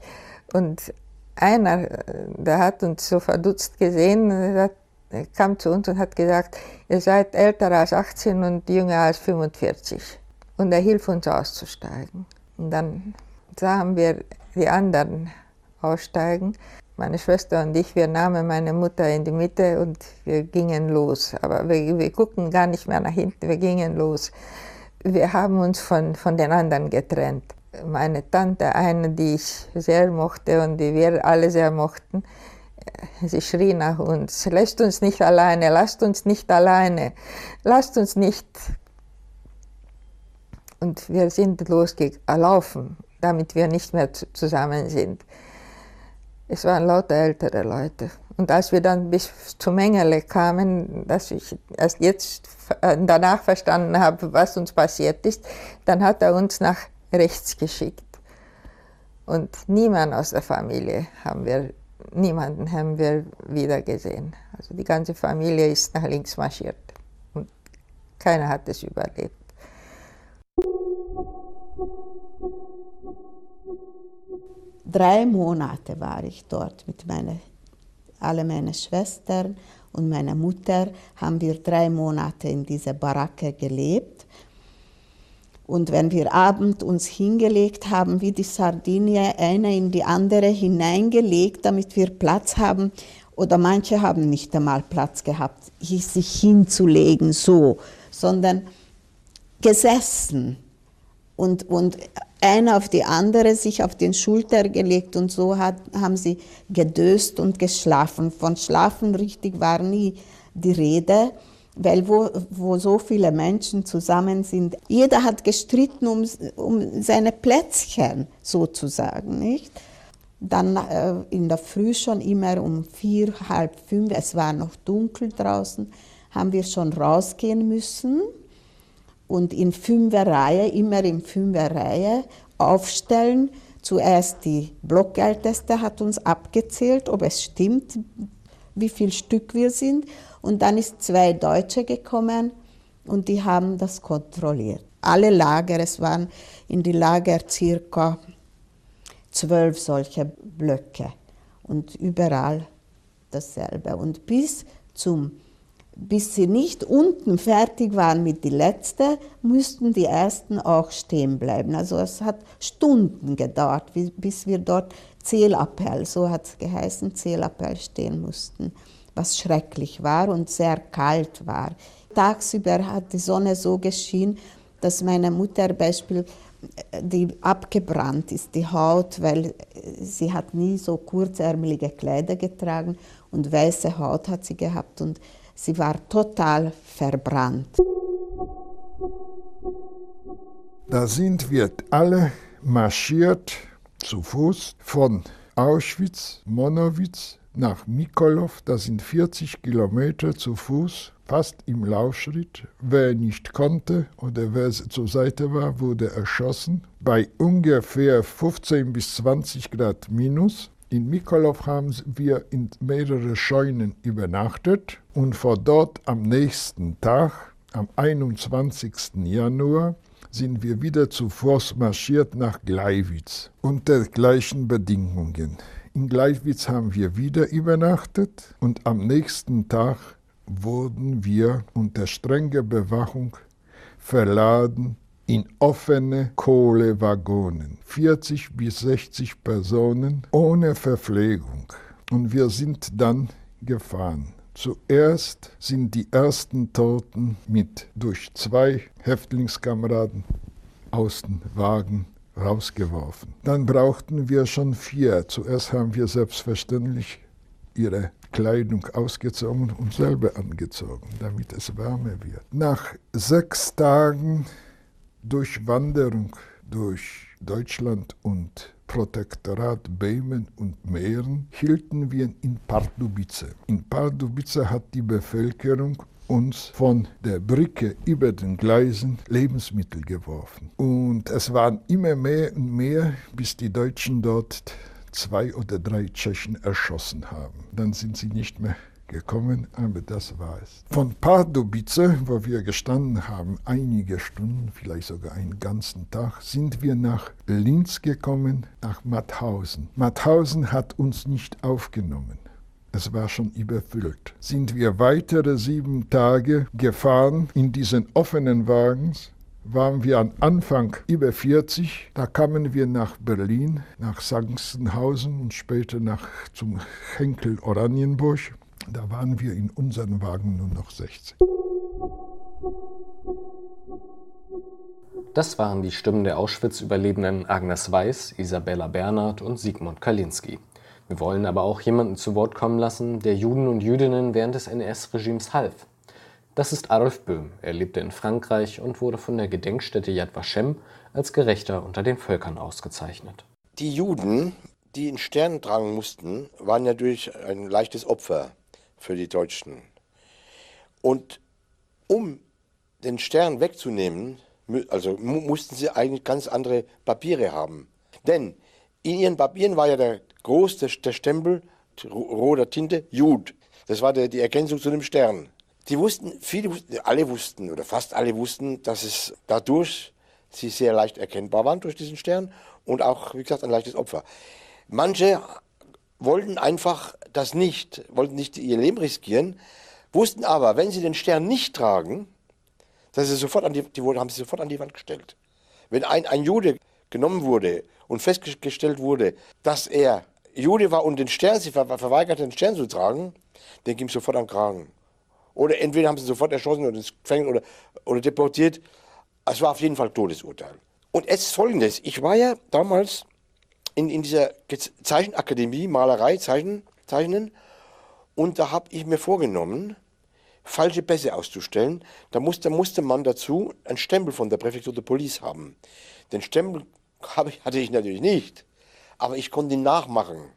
Und einer, der hat uns so verdutzt gesehen, der kam zu uns und hat gesagt, ihr seid älter als 18 und jünger als 45. Und er hilft uns auszusteigen. Und dann sahen wir die anderen aussteigen. Meine Schwester und ich, wir nahmen meine Mutter in die Mitte und wir gingen los. Aber wir, wir guckten gar nicht mehr nach hinten, wir gingen los. Wir haben uns von, von den anderen getrennt. Meine Tante, eine, die ich sehr mochte und die wir alle sehr mochten, sie schrie nach uns, lasst uns nicht alleine, lasst uns nicht alleine, lasst uns nicht und wir sind losgelaufen, damit wir nicht mehr zusammen sind. Es waren lauter ältere Leute. Und als wir dann bis zu Mengele kamen, dass ich erst jetzt äh, danach verstanden habe, was uns passiert ist, dann hat er uns nach rechts geschickt. Und niemand aus der Familie haben wir, niemanden haben wir wieder gesehen. Also die ganze Familie ist nach links marschiert. Und keiner hat es überlebt. Drei Monate war ich dort mit meinen, alle meine Schwestern und meiner Mutter haben wir drei Monate in dieser Baracke gelebt. Und wenn wir abend uns hingelegt haben, wie die Sardinie, eine in die andere hineingelegt, damit wir Platz haben, oder manche haben nicht einmal Platz gehabt, sich hinzulegen so, sondern gesessen und, und eine auf die andere sich auf den Schulter gelegt und so hat, haben sie gedöst und geschlafen. Von Schlafen richtig war nie die Rede, weil wo, wo so viele Menschen zusammen sind, jeder hat gestritten um, um seine Plätzchen sozusagen, nicht? Dann äh, in der Früh schon immer um vier, halb fünf, es war noch dunkel draußen, haben wir schon rausgehen müssen und in Fünferreihe, immer in Fünferreihe aufstellen. Zuerst die Blockälteste hat uns abgezählt, ob es stimmt, wie viel Stück wir sind. Und dann ist zwei Deutsche gekommen und die haben das kontrolliert. Alle Lager, es waren in die Lager circa zwölf solche Blöcke und überall dasselbe. Und bis zum bis sie nicht unten fertig waren mit die letzte, mussten die ersten auch stehen bleiben. Also es hat Stunden gedauert, bis wir dort Zählappell, so hat es geheißen, Zählappell stehen mussten, was schrecklich war und sehr kalt war. Tagsüber hat die Sonne so geschienen, dass meine Mutter Beispiel die abgebrannt ist, die Haut, weil sie hat nie so kurzärmelige Kleider getragen und weiße Haut hat sie gehabt und sie war total verbrannt. Da sind wir alle marschiert zu Fuß von Auschwitz, Monowitz nach Mikolov, das sind 40 Kilometer zu Fuß, fast im Laufschritt. Wer nicht konnte oder wer zur Seite war, wurde erschossen. Bei ungefähr 15 bis 20 Grad minus. In Mikolov haben wir in mehrere Scheunen übernachtet und von dort am nächsten Tag, am 21. Januar, sind wir wieder zu Fuß marschiert nach Gleiwitz unter gleichen Bedingungen. In Gleiwitz haben wir wieder übernachtet und am nächsten Tag wurden wir unter strenger Bewachung verladen in offene Kohlewagonen. 40 bis 60 Personen ohne Verpflegung. Und wir sind dann gefahren. Zuerst sind die ersten Toten mit durch zwei Häftlingskameraden aus dem Wagen rausgeworfen. Dann brauchten wir schon vier. Zuerst haben wir selbstverständlich ihre Kleidung ausgezogen und selber angezogen, damit es wärmer wird. Nach sechs Tagen Durchwanderung durch Deutschland und Protektorat Böhmen und Mähren hielten wir in Pardubice. In Pardubice hat die Bevölkerung uns von der Brücke über den Gleisen Lebensmittel geworfen. Und es waren immer mehr und mehr, bis die Deutschen dort zwei oder drei Tschechen erschossen haben. Dann sind sie nicht mehr gekommen, aber das war es. Von Pardubice, wo wir gestanden haben, einige Stunden, vielleicht sogar einen ganzen Tag, sind wir nach Linz gekommen, nach Mauthausen. Mauthausen hat uns nicht aufgenommen es war schon überfüllt. Sind wir weitere sieben Tage gefahren in diesen offenen Wagens, waren wir am Anfang über 40. Da kamen wir nach Berlin, nach Sachsenhausen und später nach zum Henkel Oranienburg. Da waren wir in unseren Wagen nur noch 60. Das waren die Stimmen der Auschwitz-Überlebenden Agnes Weiß, Isabella Bernhard und Sigmund Kalinski. Wir wollen aber auch jemanden zu Wort kommen lassen, der Juden und Jüdinnen während des NS-Regimes half. Das ist Adolf Böhm. Er lebte in Frankreich und wurde von der Gedenkstätte Yad Vashem als Gerechter unter den Völkern ausgezeichnet. Die Juden, die in Stern tragen mussten, waren natürlich ein leichtes Opfer für die Deutschen. Und um den Stern wegzunehmen, also mussten sie eigentlich ganz andere Papiere haben. Denn in ihren Papieren war ja der groß der, Stempel roter Tinte Jud. Das war der, die Ergänzung zu dem Stern. Die wussten, viele alle wussten oder fast alle wussten, dass es dadurch sie sehr leicht erkennbar waren durch diesen Stern und auch, wie gesagt, ein leichtes Opfer. Manche wollten einfach das nicht, wollten nicht ihr Leben riskieren, wussten aber, wenn sie den Stern nicht tragen, dass sie sofort an die, die haben sie sofort an die Wand gestellt. Wenn ein, ein Jude genommen wurde und festgestellt wurde, dass er Jude war und den Stern, sie ver verweigerte, den Stern zu tragen, den ging sofort am Kragen. Oder entweder haben sie sofort erschossen oder ins Gefängnis oder, oder deportiert. Es war auf jeden Fall Todesurteil. Und ist folgendes: Ich war ja damals in, in dieser Zeichenakademie, Malerei, Zeichen, Zeichnen, und da habe ich mir vorgenommen, falsche Pässe auszustellen. Da musste, musste man dazu einen Stempel von der Präfektur der Police haben. Den Stempel hatte ich natürlich nicht aber ich konnte ihn nachmachen.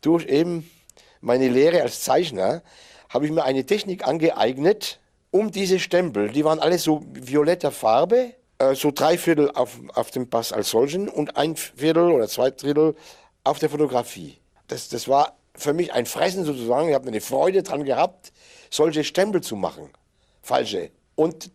Durch eben meine Lehre als Zeichner habe ich mir eine Technik angeeignet, um diese Stempel, die waren alle so violetter Farbe, äh, so drei Viertel auf, auf dem Pass als solchen und ein Viertel oder zwei Drittel auf der Fotografie. Das, das war für mich ein Fressen sozusagen. Ich habe eine Freude daran gehabt, solche Stempel zu machen. Falsche. Und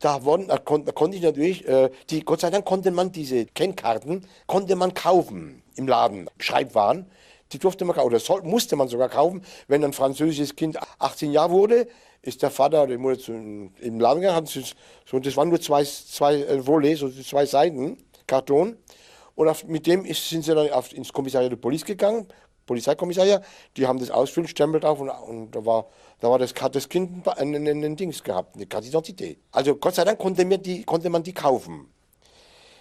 da, wurden, da, kon, da konnte ich natürlich, äh, die, Gott sei Dank konnte man diese Kennkarten, konnte man kaufen im Laden, Schreibwaren. Die durfte man kaufen, oder soll, musste man sogar kaufen, wenn ein französisches Kind 18 Jahre wurde, ist der Vater oder die Mutter zu, im Laden gegangen, so, das waren nur zwei, zwei äh, Volets, so zwei Seiten, Karton. Und auf, mit dem ist, sind sie dann auf, ins Kommissariat der Polizei gegangen, Polizeikommissariat, die haben das ausfüllt, Stempel drauf und, und da war, da war das, hat das Kind ein, ein, ein, ein Dings gehabt, eine Identität. Also Gott sei Dank konnte, mir die, konnte man die kaufen.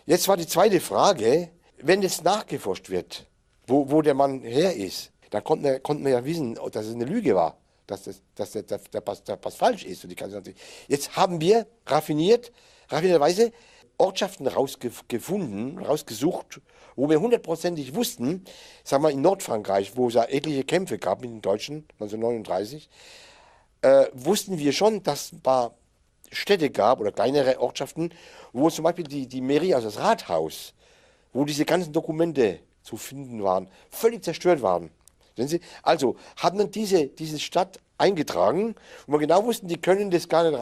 Jetzt war die zweite Frage, wenn jetzt nachgeforscht wird, wo, wo der Mann her ist, dann konnten wir, konnten wir ja wissen, dass es eine Lüge war, dass, das, dass der, der, der, Pass, der Pass falsch ist. Und die Jetzt haben wir raffiniert, raffinierterweise Ortschaften rausgefunden, rausgesucht, wo wir hundertprozentig wussten, sagen wir in Nordfrankreich, wo es ja etliche Kämpfe gab mit den Deutschen 1939, äh, wussten wir schon, dass ein paar Städte gab oder kleinere Ortschaften, wo zum Beispiel die, die Mairie, also das Rathaus, wo diese ganzen Dokumente zu finden waren, völlig zerstört waren. Sie? Also hat man diese, diese Stadt eingetragen, wo wir genau wussten, die können das gar nicht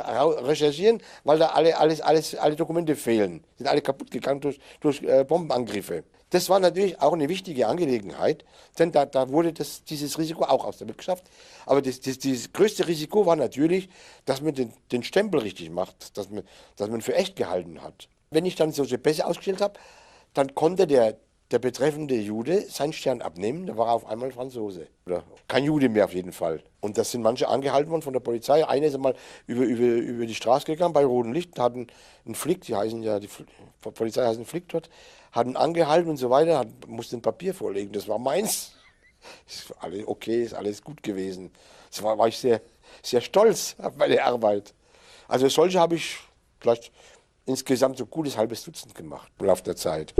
recherchieren, weil da alle, alles, alles, alle Dokumente fehlen. Sind alle kaputt gegangen durch, durch äh, Bombenangriffe. Das war natürlich auch eine wichtige Angelegenheit, denn da, da wurde das, dieses Risiko auch aus der Welt geschafft. Aber das, das, das größte Risiko war natürlich, dass man den, den Stempel richtig macht, dass man, dass man für echt gehalten hat. Wenn ich dann solche Pässe ausgestellt habe, dann konnte der, der betreffende Jude seinen Stern abnehmen, da war er auf einmal Franzose. Oder kein Jude mehr auf jeden Fall. Und das sind manche angehalten worden von der Polizei. Einer ist einmal über, über, über die Straße gegangen bei rotem Licht, hatten einen Flick, die heißen ja, die Polizei heißt einen Flick dort, hatten angehalten und so weiter, hat, musste ein Papier vorlegen, das war meins. Ist alles okay, ist alles gut gewesen. Das war, war ich sehr, sehr stolz auf meine Arbeit. Also solche habe ich vielleicht insgesamt so gutes halbes Dutzend gemacht im Laufe der Zeit.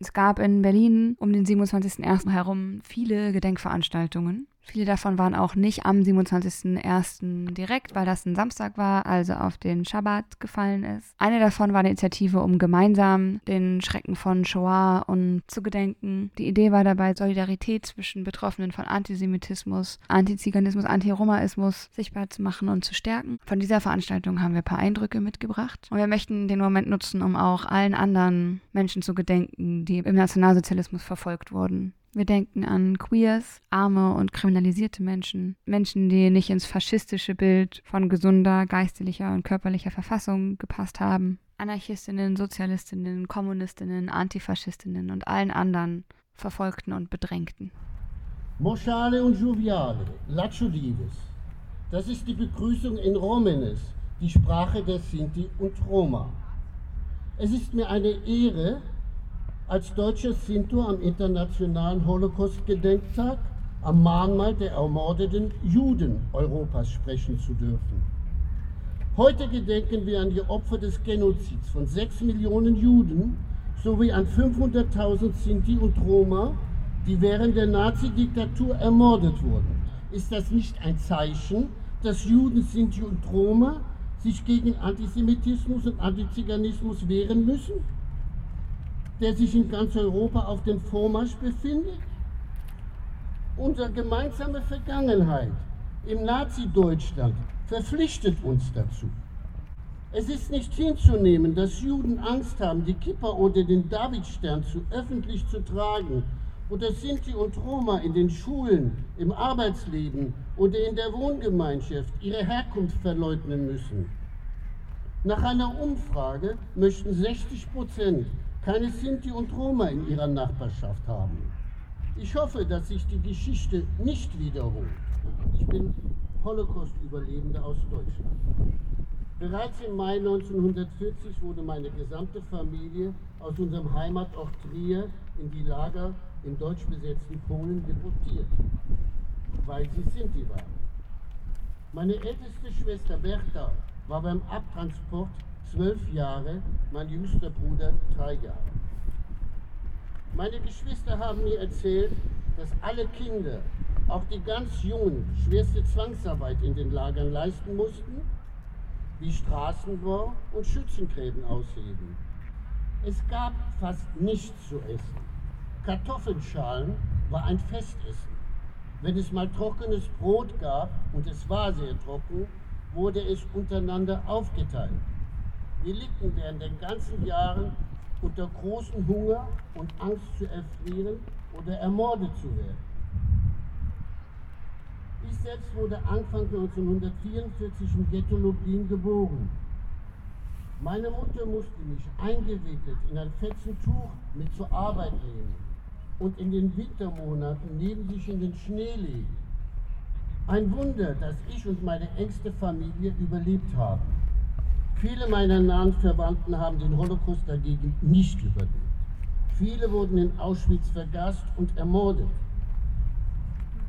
Es gab in Berlin um den 27.01. herum viele Gedenkveranstaltungen. Viele davon waren auch nicht am 27.01. direkt, weil das ein Samstag war, also auf den Schabbat gefallen ist. Eine davon war eine Initiative, um gemeinsam den Schrecken von Shoah und zu gedenken. Die Idee war dabei, Solidarität zwischen Betroffenen von Antisemitismus, Antiziganismus, Antiromaismus sichtbar zu machen und zu stärken. Von dieser Veranstaltung haben wir ein paar Eindrücke mitgebracht. Und wir möchten den Moment nutzen, um auch allen anderen Menschen zu gedenken, die im Nationalsozialismus verfolgt wurden. Wir denken an Queers, arme und kriminalisierte Menschen, Menschen, die nicht ins faschistische Bild von gesunder geistlicher und körperlicher Verfassung gepasst haben. Anarchistinnen, Sozialistinnen, Kommunistinnen, Antifaschistinnen und allen anderen Verfolgten und Bedrängten. Moschale und Joviale, Lacho Dives. Das ist die Begrüßung in Romenes, die Sprache der Sinti und Roma. Es ist mir eine Ehre, als deutscher Sinto am Internationalen Holocaust-Gedenktag am Mahnmal der ermordeten Juden Europas sprechen zu dürfen. Heute gedenken wir an die Opfer des Genozids von sechs Millionen Juden sowie an 500.000 Sinti und Roma, die während der Nazi-Diktatur ermordet wurden. Ist das nicht ein Zeichen, dass Juden, Sinti und Roma sich gegen Antisemitismus und Antiziganismus wehren müssen? Der sich in ganz Europa auf dem Vormarsch befindet? Unsere gemeinsame Vergangenheit im Nazi-Deutschland verpflichtet uns dazu. Es ist nicht hinzunehmen, dass Juden Angst haben, die Kippa oder den Davidstern zu öffentlich zu tragen oder Sinti und Roma in den Schulen, im Arbeitsleben oder in der Wohngemeinschaft ihre Herkunft verleugnen müssen. Nach einer Umfrage möchten 60 Prozent keine Sinti und Roma in ihrer Nachbarschaft haben. Ich hoffe, dass sich die Geschichte nicht wiederholt. Ich bin Holocaust-Überlebender aus Deutschland. Bereits im Mai 1940 wurde meine gesamte Familie aus unserem Heimatort Trier in die Lager im deutsch besetzten Polen deportiert, weil sie Sinti waren. Meine älteste Schwester Bertha war beim Abtransport zwölf Jahre, mein jüngster Bruder drei Jahre. Meine Geschwister haben mir erzählt, dass alle Kinder, auch die ganz Jungen, schwerste Zwangsarbeit in den Lagern leisten mussten, wie Straßenbau und Schützengräben ausheben. Es gab fast nichts zu essen. Kartoffelschalen war ein Festessen. Wenn es mal trockenes Brot gab, und es war sehr trocken, wurde es untereinander aufgeteilt. Wir litten während den ganzen Jahren unter großem Hunger und Angst zu erfrieren oder ermordet zu werden. Ich selbst wurde Anfang 1944 im Ghetto Lublin geboren. Meine Mutter musste mich eingewickelt in ein Fetzentuch mit zur Arbeit nehmen und in den Wintermonaten neben sich in den Schnee legen. Ein Wunder, dass ich und meine engste Familie überlebt haben. Viele meiner nahen Verwandten haben den Holocaust dagegen nicht überlebt. Viele wurden in Auschwitz vergast und ermordet.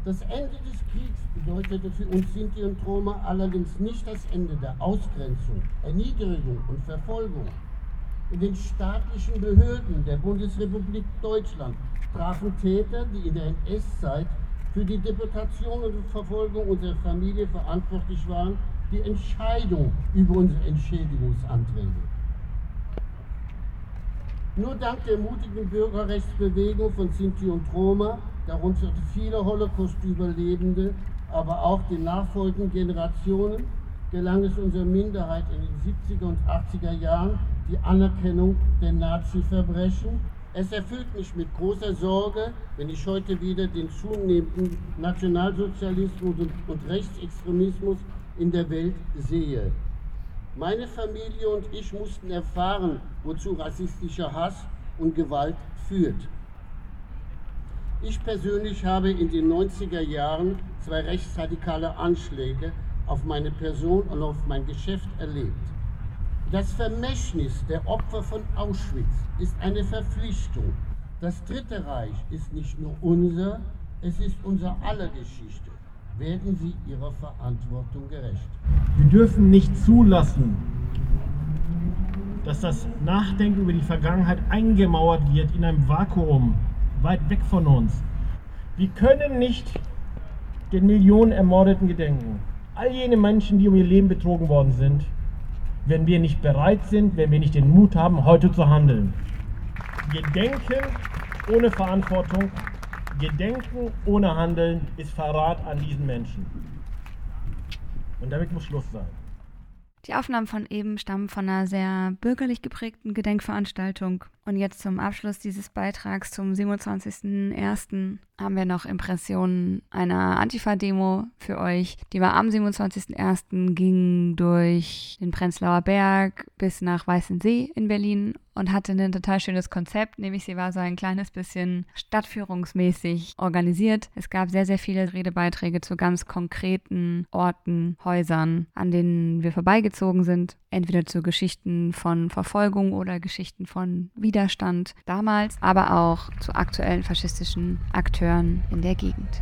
Das Ende des Kriegs bedeutete für uns Sinti und Roma allerdings nicht das Ende der Ausgrenzung, Erniedrigung und Verfolgung. In den staatlichen Behörden der Bundesrepublik Deutschland trafen Täter, die in der NS-Zeit für die Deportation und Verfolgung unserer Familie verantwortlich waren, die Entscheidung über unsere Entschädigungsanträge. Nur dank der mutigen Bürgerrechtsbewegung von Sinti und Roma darunter viele Holocaust-Überlebende, aber auch den nachfolgenden Generationen, gelang es unserer Minderheit in den 70er und 80er Jahren die Anerkennung der Nazi-Verbrechen. Es erfüllt mich mit großer Sorge, wenn ich heute wieder den zunehmenden Nationalsozialismus und, und Rechtsextremismus in der Welt sehe. Meine Familie und ich mussten erfahren, wozu rassistischer Hass und Gewalt führt. Ich persönlich habe in den 90er Jahren zwei rechtsradikale Anschläge auf meine Person und auf mein Geschäft erlebt. Das Vermächtnis der Opfer von Auschwitz ist eine Verpflichtung. Das Dritte Reich ist nicht nur unser, es ist unser aller Geschichte. Werden Sie Ihrer Verantwortung gerecht. Wir dürfen nicht zulassen, dass das Nachdenken über die Vergangenheit eingemauert wird in einem Vakuum, weit weg von uns. Wir können nicht den Millionen Ermordeten gedenken. All jene Menschen, die um ihr Leben betrogen worden sind, wenn wir nicht bereit sind, wenn wir nicht den Mut haben, heute zu handeln. Gedenken ohne Verantwortung, Gedenken ohne Handeln ist Verrat an diesen Menschen. Und damit muss Schluss sein. Die Aufnahmen von eben stammen von einer sehr bürgerlich geprägten Gedenkveranstaltung. Und jetzt zum Abschluss dieses Beitrags zum 27.01. haben wir noch Impressionen einer Antifa-Demo für euch. Die war am 27.01. ging durch den Prenzlauer Berg bis nach Weißensee in Berlin und hatte ein total schönes Konzept, nämlich sie war so ein kleines bisschen stadtführungsmäßig organisiert. Es gab sehr, sehr viele Redebeiträge zu ganz konkreten Orten, Häusern, an denen wir vorbeigezogen sind. Entweder zu Geschichten von Verfolgung oder Geschichten von Widerstand damals, aber auch zu aktuellen faschistischen Akteuren in der Gegend.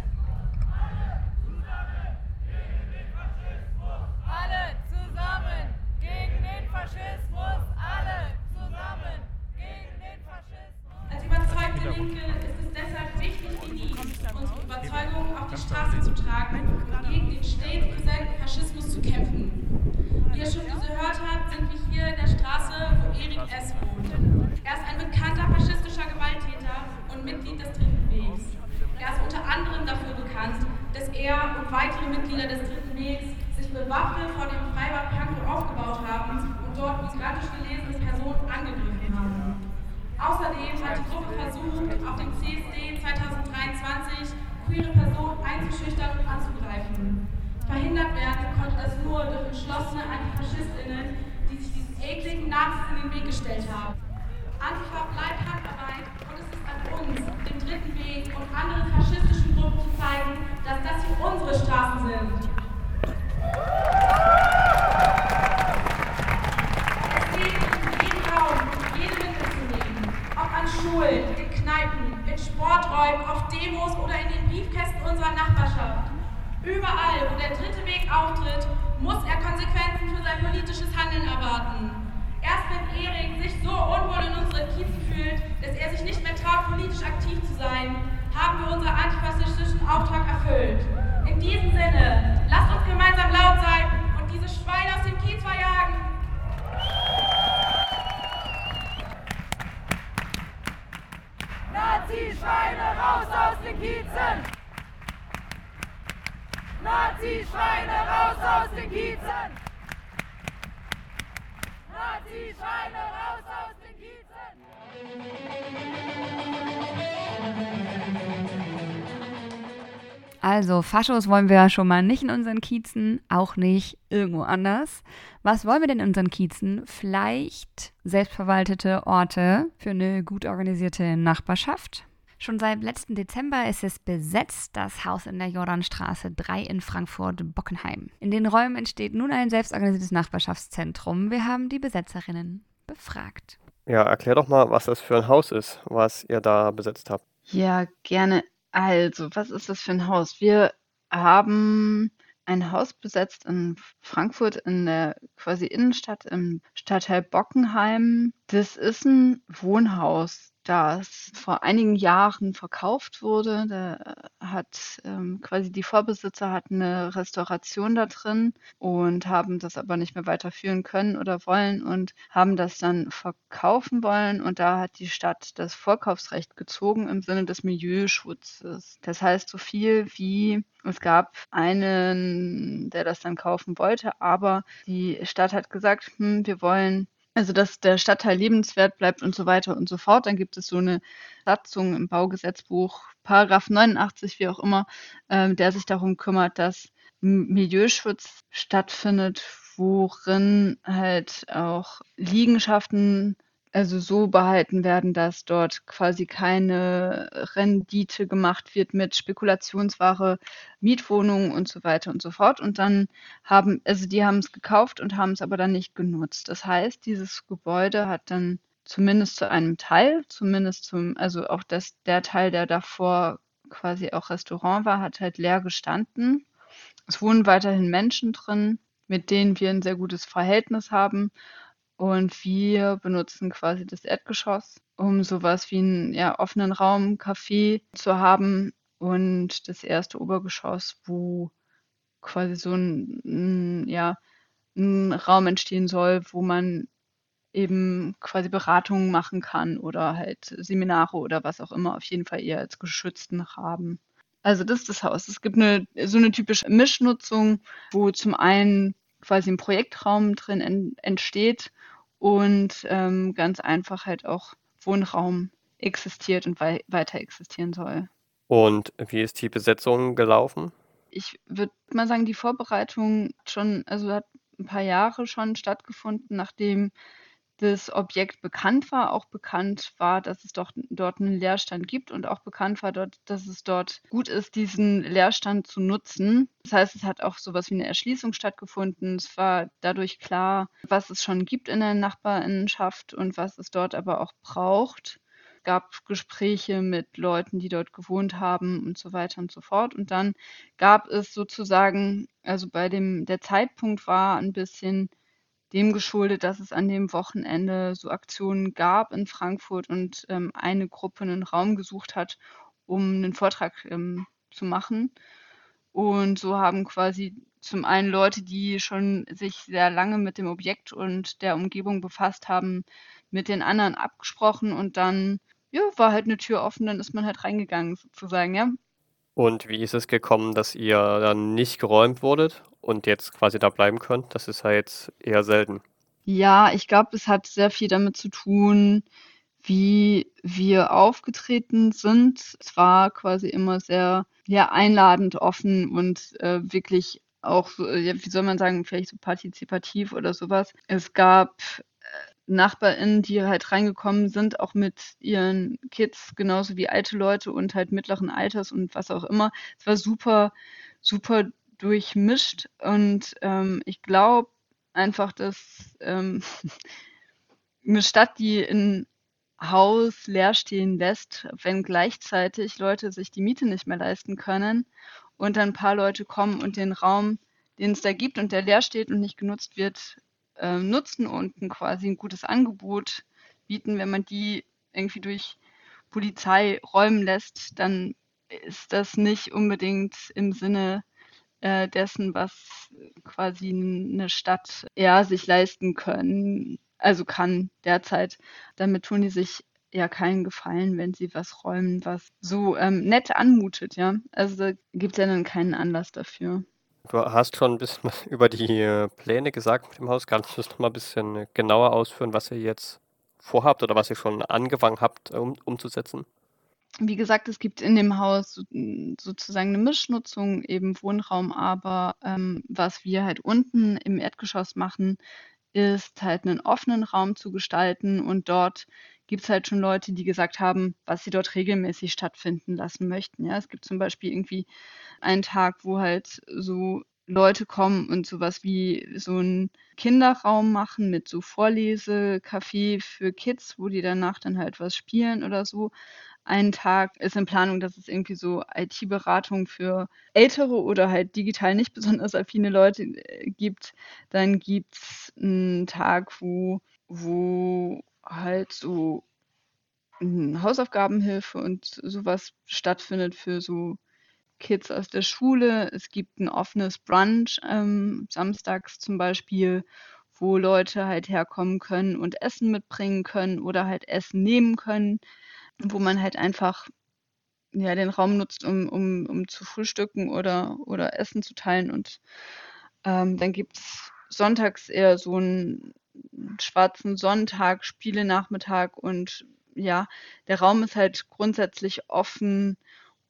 Alle zusammen gegen den Faschismus! Alle zusammen gegen den Faschismus! Als überzeugte Linke ist es deshalb wichtig, die unsere Überzeugung auf die Straße zu tragen und gegen den stets präsenten Faschismus zu kämpfen. Wie ihr schon gehört habt, sind wir hier in der Straße, wo Erik S. wohnt. Er ist ein bekannter faschistischer Gewalttäter und Mitglied des Dritten Wegs. Er ist unter anderem dafür bekannt, dass er und weitere Mitglieder des Dritten Wegs sich bewaffnet vor dem Freibad Pankow aufgebaut haben und dort migrantisch gelesene Personen angegriffen haben. Außerdem hat die Gruppe versucht, auf dem CSD 2023 queere Personen einzuschüchtern und anzugreifen. Verhindert werden konnte das nur durch entschlossene AntifaschistInnen, die sich diesen ekligen Nazis in den Weg gestellt haben. Antifa bleibt Handarbeit und es ist an uns, dem Dritten Weg und anderen faschistischen Gruppen zu zeigen, dass das hier unsere Straßen sind. Es geht um jeden Raum, jede mitzunehmen. Ob an Schulen, in Kneipen, in Sporträumen, auf Demos oder in den Briefkästen unserer Nachbarschaft. Überall, wo der dritte Weg auftritt, muss er Konsequenzen für sein politisches Handeln erwarten. Erst wenn Erik sich so unwohl in unseren Kiezen fühlt, dass er sich nicht mehr traut, politisch aktiv zu sein, haben wir unseren antifaschistischen Auftrag erfüllt. In diesem Sinne, lasst uns gemeinsam laut sein und diese Schweine aus dem Kiez verjagen. Nazi-Schweine raus aus den Kiezen! Nazi-Schweine raus aus den Kiezen! Nazi-Schweine raus aus den Kiezen! Also, Faschos wollen wir ja schon mal nicht in unseren Kiezen, auch nicht irgendwo anders. Was wollen wir denn in unseren Kiezen? Vielleicht selbstverwaltete Orte für eine gut organisierte Nachbarschaft. Schon seit letzten Dezember ist es besetzt, das Haus in der Jordanstraße 3 in Frankfurt-Bockenheim. In den Räumen entsteht nun ein selbstorganisiertes Nachbarschaftszentrum. Wir haben die Besetzerinnen befragt. Ja, erklär doch mal, was das für ein Haus ist, was ihr da besetzt habt. Ja, gerne. Also, was ist das für ein Haus? Wir haben ein Haus besetzt in Frankfurt in der quasi Innenstadt im Stadtteil Bockenheim. Das ist ein Wohnhaus das vor einigen Jahren verkauft wurde. Da hat ähm, quasi die Vorbesitzer hatten eine Restauration da drin und haben das aber nicht mehr weiterführen können oder wollen und haben das dann verkaufen wollen. Und da hat die Stadt das Vorkaufsrecht gezogen im Sinne des Milieuschutzes. Das heißt, so viel wie es gab einen, der das dann kaufen wollte, aber die Stadt hat gesagt, hm, wir wollen also dass der Stadtteil lebenswert bleibt und so weiter und so fort. Dann gibt es so eine Satzung im Baugesetzbuch, Paragraph 89, wie auch immer, äh, der sich darum kümmert, dass Milieuschutz stattfindet, worin halt auch Liegenschaften also so behalten werden, dass dort quasi keine Rendite gemacht wird mit Spekulationsware, Mietwohnungen und so weiter und so fort. Und dann haben, also die haben es gekauft und haben es aber dann nicht genutzt. Das heißt, dieses Gebäude hat dann zumindest zu einem Teil, zumindest zum, also auch das, der Teil, der davor quasi auch Restaurant war, hat halt leer gestanden. Es wohnen weiterhin Menschen drin, mit denen wir ein sehr gutes Verhältnis haben. Und wir benutzen quasi das Erdgeschoss, um sowas wie einen ja, offenen Raum, Café zu haben. Und das erste Obergeschoss, wo quasi so ein, ein, ja, ein Raum entstehen soll, wo man eben quasi Beratungen machen kann oder halt Seminare oder was auch immer, auf jeden Fall eher als geschützten Rahmen. Also das ist das Haus. Es gibt eine so eine typische Mischnutzung, wo zum einen quasi ein Projektraum drin en entsteht und ähm, ganz einfach halt auch Wohnraum existiert und wei weiter existieren soll. Und wie ist die Besetzung gelaufen? Ich würde mal sagen, die Vorbereitung schon, also hat ein paar Jahre schon stattgefunden, nachdem das Objekt bekannt war, auch bekannt war, dass es doch dort einen Leerstand gibt und auch bekannt war, dort, dass es dort gut ist, diesen Leerstand zu nutzen. Das heißt, es hat auch sowas wie eine Erschließung stattgefunden. Es war dadurch klar, was es schon gibt in der Nachbarinnenschaft und was es dort aber auch braucht. Es gab Gespräche mit Leuten, die dort gewohnt haben und so weiter und so fort. Und dann gab es sozusagen, also bei dem, der Zeitpunkt war ein bisschen dem geschuldet, dass es an dem Wochenende so Aktionen gab in Frankfurt und ähm, eine Gruppe einen Raum gesucht hat, um einen Vortrag ähm, zu machen. Und so haben quasi zum einen Leute, die schon sich sehr lange mit dem Objekt und der Umgebung befasst haben, mit den anderen abgesprochen und dann ja, war halt eine Tür offen, dann ist man halt reingegangen sozusagen, ja. Und wie ist es gekommen, dass ihr dann nicht geräumt wurdet und jetzt quasi da bleiben könnt? Das ist halt eher selten. Ja, ich glaube, es hat sehr viel damit zu tun, wie wir aufgetreten sind. Es war quasi immer sehr ja, einladend, offen und äh, wirklich auch so, ja, wie soll man sagen, vielleicht so partizipativ oder sowas. Es gab NachbarInnen, die halt reingekommen sind, auch mit ihren Kids, genauso wie alte Leute und halt mittleren Alters und was auch immer. Es war super, super durchmischt. Und ähm, ich glaube einfach, dass ähm, eine Stadt, die ein Haus leer stehen lässt, wenn gleichzeitig Leute sich die Miete nicht mehr leisten können und dann ein paar Leute kommen und den Raum, den es da gibt und der leer steht und nicht genutzt wird, äh, nutzen und ein, quasi ein gutes Angebot bieten, wenn man die irgendwie durch Polizei räumen lässt, dann ist das nicht unbedingt im Sinne äh, dessen, was quasi eine Stadt ja sich leisten können, also kann derzeit. Damit tun die sich ja keinen Gefallen, wenn sie was räumen, was so ähm, nett anmutet, ja. Also gibt es ja dann keinen Anlass dafür. Du hast schon ein bisschen über die äh, Pläne gesagt mit dem Haus. Kannst du das noch mal ein bisschen genauer ausführen, was ihr jetzt vorhabt oder was ihr schon angefangen habt, um, umzusetzen? Wie gesagt, es gibt in dem Haus sozusagen eine Mischnutzung, eben Wohnraum, aber ähm, was wir halt unten im Erdgeschoss machen, ist halt einen offenen Raum zu gestalten und dort gibt es halt schon Leute, die gesagt haben, was sie dort regelmäßig stattfinden lassen möchten. Ja, es gibt zum Beispiel irgendwie einen Tag, wo halt so Leute kommen und sowas wie so einen Kinderraum machen mit so Vorlesecafé für Kids, wo die danach dann halt was spielen oder so. Ein Tag ist in Planung, dass es irgendwie so IT-Beratung für ältere oder halt digital nicht besonders affine Leute äh, gibt. Dann gibt es einen Tag, wo, wo halt so Hausaufgabenhilfe und sowas stattfindet für so Kids aus der Schule. Es gibt ein offenes Brunch ähm, samstags zum Beispiel, wo Leute halt herkommen können und Essen mitbringen können oder halt Essen nehmen können, wo man halt einfach ja, den Raum nutzt, um, um, um zu frühstücken oder, oder Essen zu teilen. Und ähm, dann gibt es sonntags eher so einen schwarzen Sonntag, Spielenachmittag und ja, der Raum ist halt grundsätzlich offen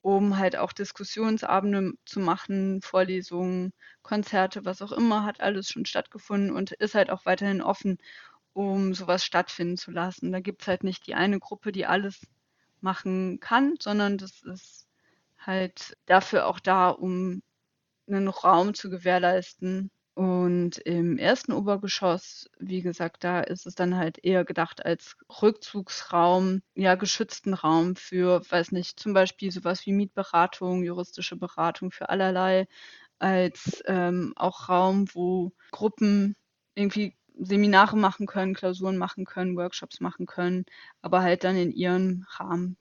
um halt auch Diskussionsabende zu machen, Vorlesungen, Konzerte, was auch immer, hat alles schon stattgefunden und ist halt auch weiterhin offen, um sowas stattfinden zu lassen. Da gibt es halt nicht die eine Gruppe, die alles machen kann, sondern das ist halt dafür auch da, um einen Raum zu gewährleisten, und im ersten Obergeschoss, wie gesagt, da ist es dann halt eher gedacht als Rückzugsraum, ja, geschützten Raum für, weiß nicht, zum Beispiel sowas wie Mietberatung, juristische Beratung für allerlei, als ähm, auch Raum, wo Gruppen irgendwie Seminare machen können, Klausuren machen können, Workshops machen können, aber halt dann in ihrem Rahmen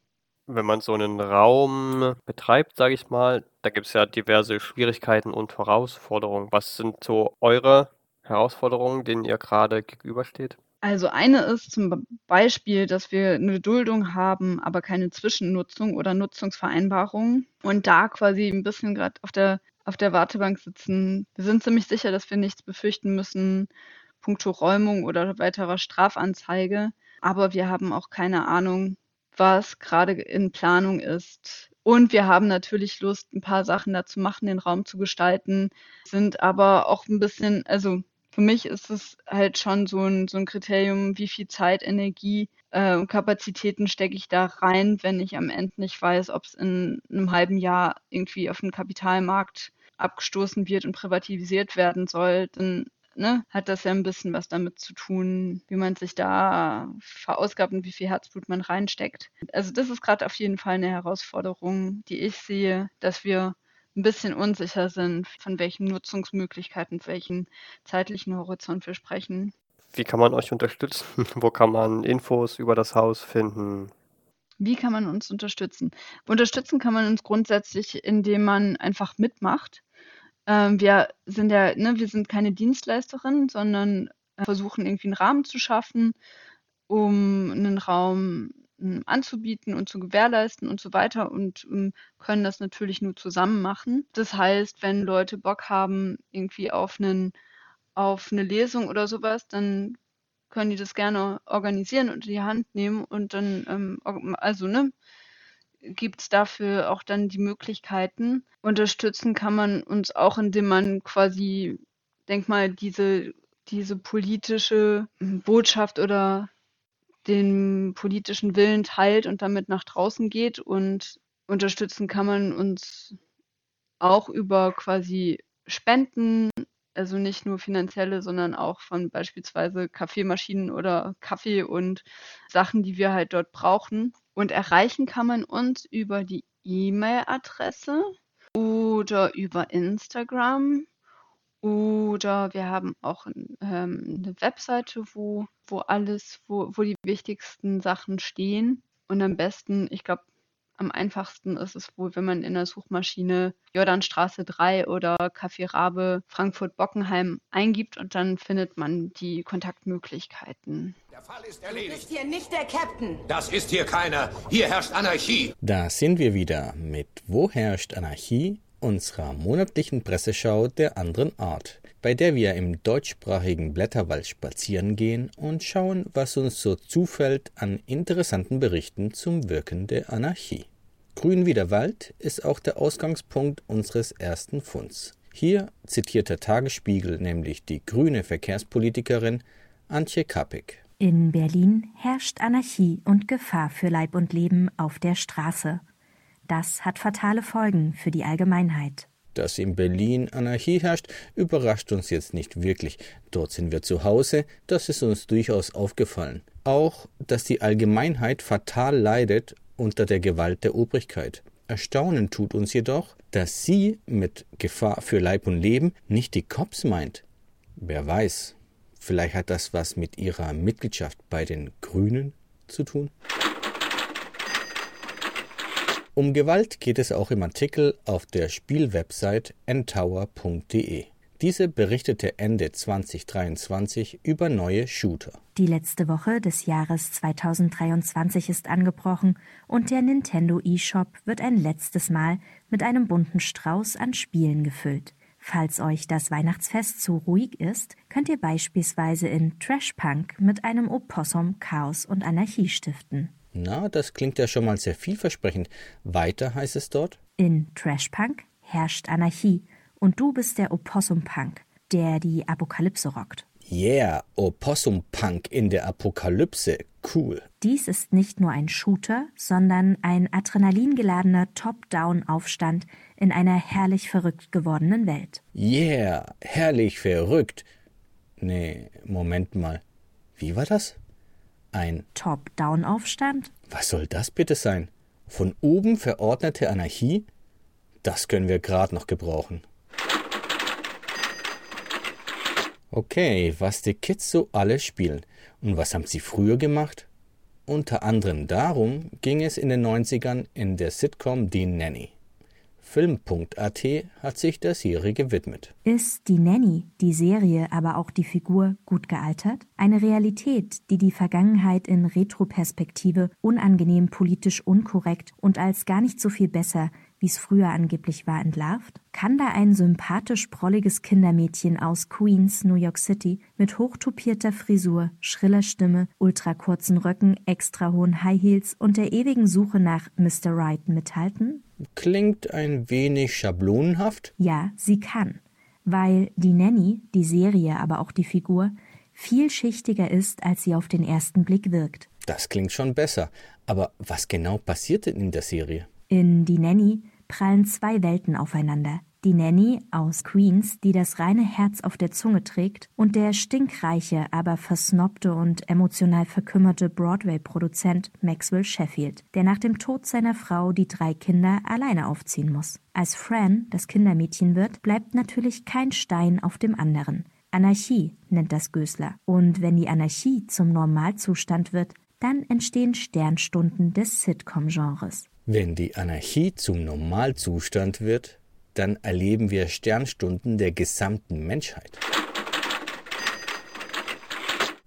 wenn man so einen Raum betreibt, sage ich mal, da gibt es ja diverse Schwierigkeiten und Herausforderungen. Was sind so eure Herausforderungen, denen ihr gerade gegenübersteht? Also eine ist zum Beispiel, dass wir eine Duldung haben, aber keine Zwischennutzung oder Nutzungsvereinbarung und da quasi ein bisschen gerade auf der, auf der Wartebank sitzen. Wir sind ziemlich sicher, dass wir nichts befürchten müssen, puncto Räumung oder weiterer Strafanzeige, aber wir haben auch keine Ahnung, was gerade in Planung ist. Und wir haben natürlich Lust, ein paar Sachen dazu machen, den Raum zu gestalten, sind aber auch ein bisschen, also für mich ist es halt schon so ein, so ein Kriterium, wie viel Zeit, Energie äh, und Kapazitäten stecke ich da rein, wenn ich am Ende nicht weiß, ob es in einem halben Jahr irgendwie auf den Kapitalmarkt abgestoßen wird und privatisiert werden soll, dann ne, hat das ja ein bisschen was damit zu tun, wie man sich da verausgabt und wie viel Herzblut man reinsteckt. Also das ist gerade auf jeden Fall eine Herausforderung, die ich sehe, dass wir ein bisschen unsicher sind, von welchen Nutzungsmöglichkeiten, welchen zeitlichen Horizont wir sprechen. Wie kann man euch unterstützen? Wo kann man Infos über das Haus finden? Wie kann man uns unterstützen? Unterstützen kann man uns grundsätzlich, indem man einfach mitmacht. Ähm, wir sind ja, ne, wir sind keine Dienstleisterin, sondern äh, versuchen irgendwie einen Rahmen zu schaffen, um einen Raum hm, anzubieten und zu gewährleisten und so weiter und um, können das natürlich nur zusammen machen. Das heißt, wenn Leute Bock haben irgendwie auf einen auf eine Lesung oder sowas, dann können die das gerne organisieren und in die Hand nehmen und dann, ähm, also ne, gibt es dafür auch dann die Möglichkeiten. Unterstützen kann man uns auch, indem man quasi, denk mal, diese, diese politische Botschaft oder den politischen Willen teilt und damit nach draußen geht. Und unterstützen kann man uns auch über quasi Spenden, also nicht nur finanzielle, sondern auch von beispielsweise Kaffeemaschinen oder Kaffee und Sachen, die wir halt dort brauchen. Und erreichen kann man uns über die E-Mail-Adresse oder über Instagram oder wir haben auch ähm, eine Webseite, wo, wo alles, wo, wo die wichtigsten Sachen stehen. Und am besten, ich glaube, am einfachsten ist es wohl, wenn man in der Suchmaschine Jordanstraße 3 oder Café Rabe Frankfurt-Bockenheim eingibt und dann findet man die Kontaktmöglichkeiten. Der Fall ist erledigt. Du bist hier nicht der Captain. Das ist hier keiner. Hier herrscht Anarchie. Da sind wir wieder mit Wo herrscht Anarchie? unserer monatlichen Presseschau der anderen Art. Bei der wir im deutschsprachigen Blätterwald spazieren gehen und schauen, was uns so zufällt an interessanten Berichten zum Wirken der Anarchie. Grün wie der Wald ist auch der Ausgangspunkt unseres ersten Funds. Hier zitiert der Tagesspiegel nämlich die grüne Verkehrspolitikerin Antje Kapik. In Berlin herrscht Anarchie und Gefahr für Leib und Leben auf der Straße. Das hat fatale Folgen für die Allgemeinheit. Dass in Berlin Anarchie herrscht, überrascht uns jetzt nicht wirklich. Dort sind wir zu Hause, das ist uns durchaus aufgefallen. Auch, dass die Allgemeinheit fatal leidet unter der Gewalt der Obrigkeit. Erstaunen tut uns jedoch, dass sie mit Gefahr für Leib und Leben nicht die Cops meint. Wer weiß, vielleicht hat das was mit ihrer Mitgliedschaft bei den Grünen zu tun? Um Gewalt geht es auch im Artikel auf der Spielwebsite ntower.de. Diese berichtete Ende 2023 über neue Shooter. Die letzte Woche des Jahres 2023 ist angebrochen und der Nintendo eShop wird ein letztes Mal mit einem bunten Strauß an Spielen gefüllt. Falls euch das Weihnachtsfest zu ruhig ist, könnt ihr beispielsweise in Trash Punk mit einem Opossum Chaos und Anarchie stiften. Na, das klingt ja schon mal sehr vielversprechend. Weiter heißt es dort? In Trash Punk herrscht Anarchie und du bist der Opossum Punk, der die Apokalypse rockt. Yeah, Opossum Punk in der Apokalypse. Cool. Dies ist nicht nur ein Shooter, sondern ein adrenalingeladener Top-Down-Aufstand in einer herrlich verrückt gewordenen Welt. Yeah, herrlich verrückt. Nee, Moment mal. Wie war das? Ein Top-Down-Aufstand? Was soll das bitte sein? Von oben verordnete Anarchie? Das können wir gerade noch gebrauchen. Okay, was die Kids so alle spielen. Und was haben sie früher gemacht? Unter anderem darum ging es in den 90ern in der Sitcom Die Nanny. Film.at hat sich der Serie gewidmet. Ist die Nanny, die Serie, aber auch die Figur gut gealtert? Eine Realität, die die Vergangenheit in Retroperspektive unangenehm politisch unkorrekt und als gar nicht so viel besser wie es früher angeblich war, entlarvt? Kann da ein sympathisch prolliges Kindermädchen aus Queens, New York City, mit hochtupierter Frisur, schriller Stimme, ultrakurzen Röcken, extra hohen High Heels und der ewigen Suche nach Mr. Right mithalten? Klingt ein wenig schablonenhaft? Ja, sie kann. Weil die Nanny, die Serie, aber auch die Figur, vielschichtiger ist, als sie auf den ersten Blick wirkt. Das klingt schon besser. Aber was genau passiert denn in der Serie? In Die Nanny prallen zwei Welten aufeinander. Die Nanny aus Queens, die das reine Herz auf der Zunge trägt, und der stinkreiche, aber versnobte und emotional verkümmerte Broadway-Produzent Maxwell Sheffield, der nach dem Tod seiner Frau die drei Kinder alleine aufziehen muss. Als Fran das Kindermädchen wird, bleibt natürlich kein Stein auf dem anderen. Anarchie nennt das Gößler. Und wenn die Anarchie zum Normalzustand wird, dann entstehen Sternstunden des Sitcom-Genres. Wenn die Anarchie zum Normalzustand wird, dann erleben wir Sternstunden der gesamten Menschheit.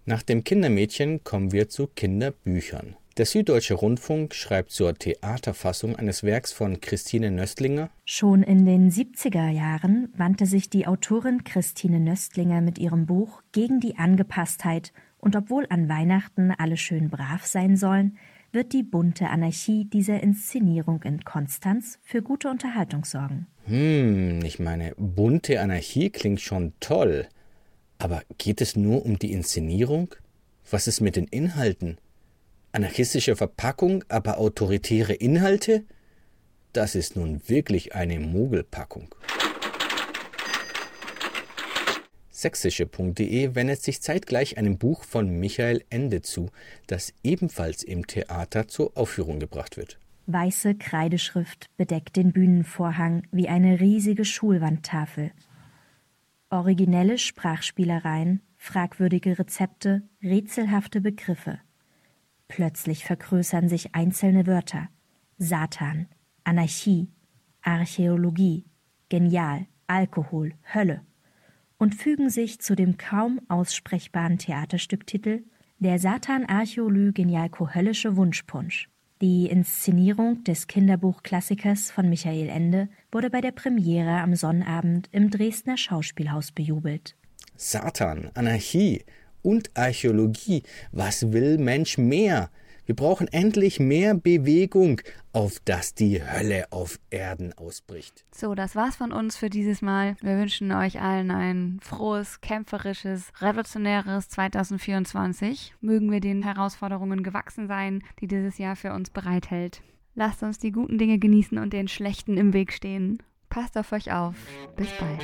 Nach dem Kindermädchen kommen wir zu Kinderbüchern. Der Süddeutsche Rundfunk schreibt zur Theaterfassung eines Werks von Christine Nöstlinger. Schon in den 70er Jahren wandte sich die Autorin Christine Nöstlinger mit ihrem Buch gegen die Angepasstheit und obwohl an Weihnachten alle schön brav sein sollen, wird die bunte Anarchie dieser Inszenierung in Konstanz für gute Unterhaltung sorgen. Hm, ich meine, bunte Anarchie klingt schon toll. Aber geht es nur um die Inszenierung? Was ist mit den Inhalten? Anarchistische Verpackung, aber autoritäre Inhalte? Das ist nun wirklich eine Mogelpackung. Sächsische.de wendet sich zeitgleich einem Buch von Michael Ende zu, das ebenfalls im Theater zur Aufführung gebracht wird. Weiße Kreideschrift bedeckt den Bühnenvorhang wie eine riesige Schulwandtafel. Originelle Sprachspielereien, fragwürdige Rezepte, rätselhafte Begriffe. Plötzlich vergrößern sich einzelne Wörter. Satan, Anarchie, Archäologie, genial, Alkohol, Hölle und fügen sich zu dem kaum aussprechbaren Theaterstücktitel Der Satan Archäolü Genialko Höllische Wunschpunsch. Die Inszenierung des Kinderbuchklassikers von Michael Ende wurde bei der Premiere am Sonnabend im Dresdner Schauspielhaus bejubelt. Satan, Anarchie und Archäologie. Was will Mensch mehr? Wir brauchen endlich mehr Bewegung, auf dass die Hölle auf Erden ausbricht. So, das war's von uns für dieses Mal. Wir wünschen euch allen ein frohes, kämpferisches, revolutionäres 2024. Mögen wir den Herausforderungen gewachsen sein, die dieses Jahr für uns bereithält. Lasst uns die guten Dinge genießen und den schlechten im Weg stehen. Passt auf euch auf. Bis bald.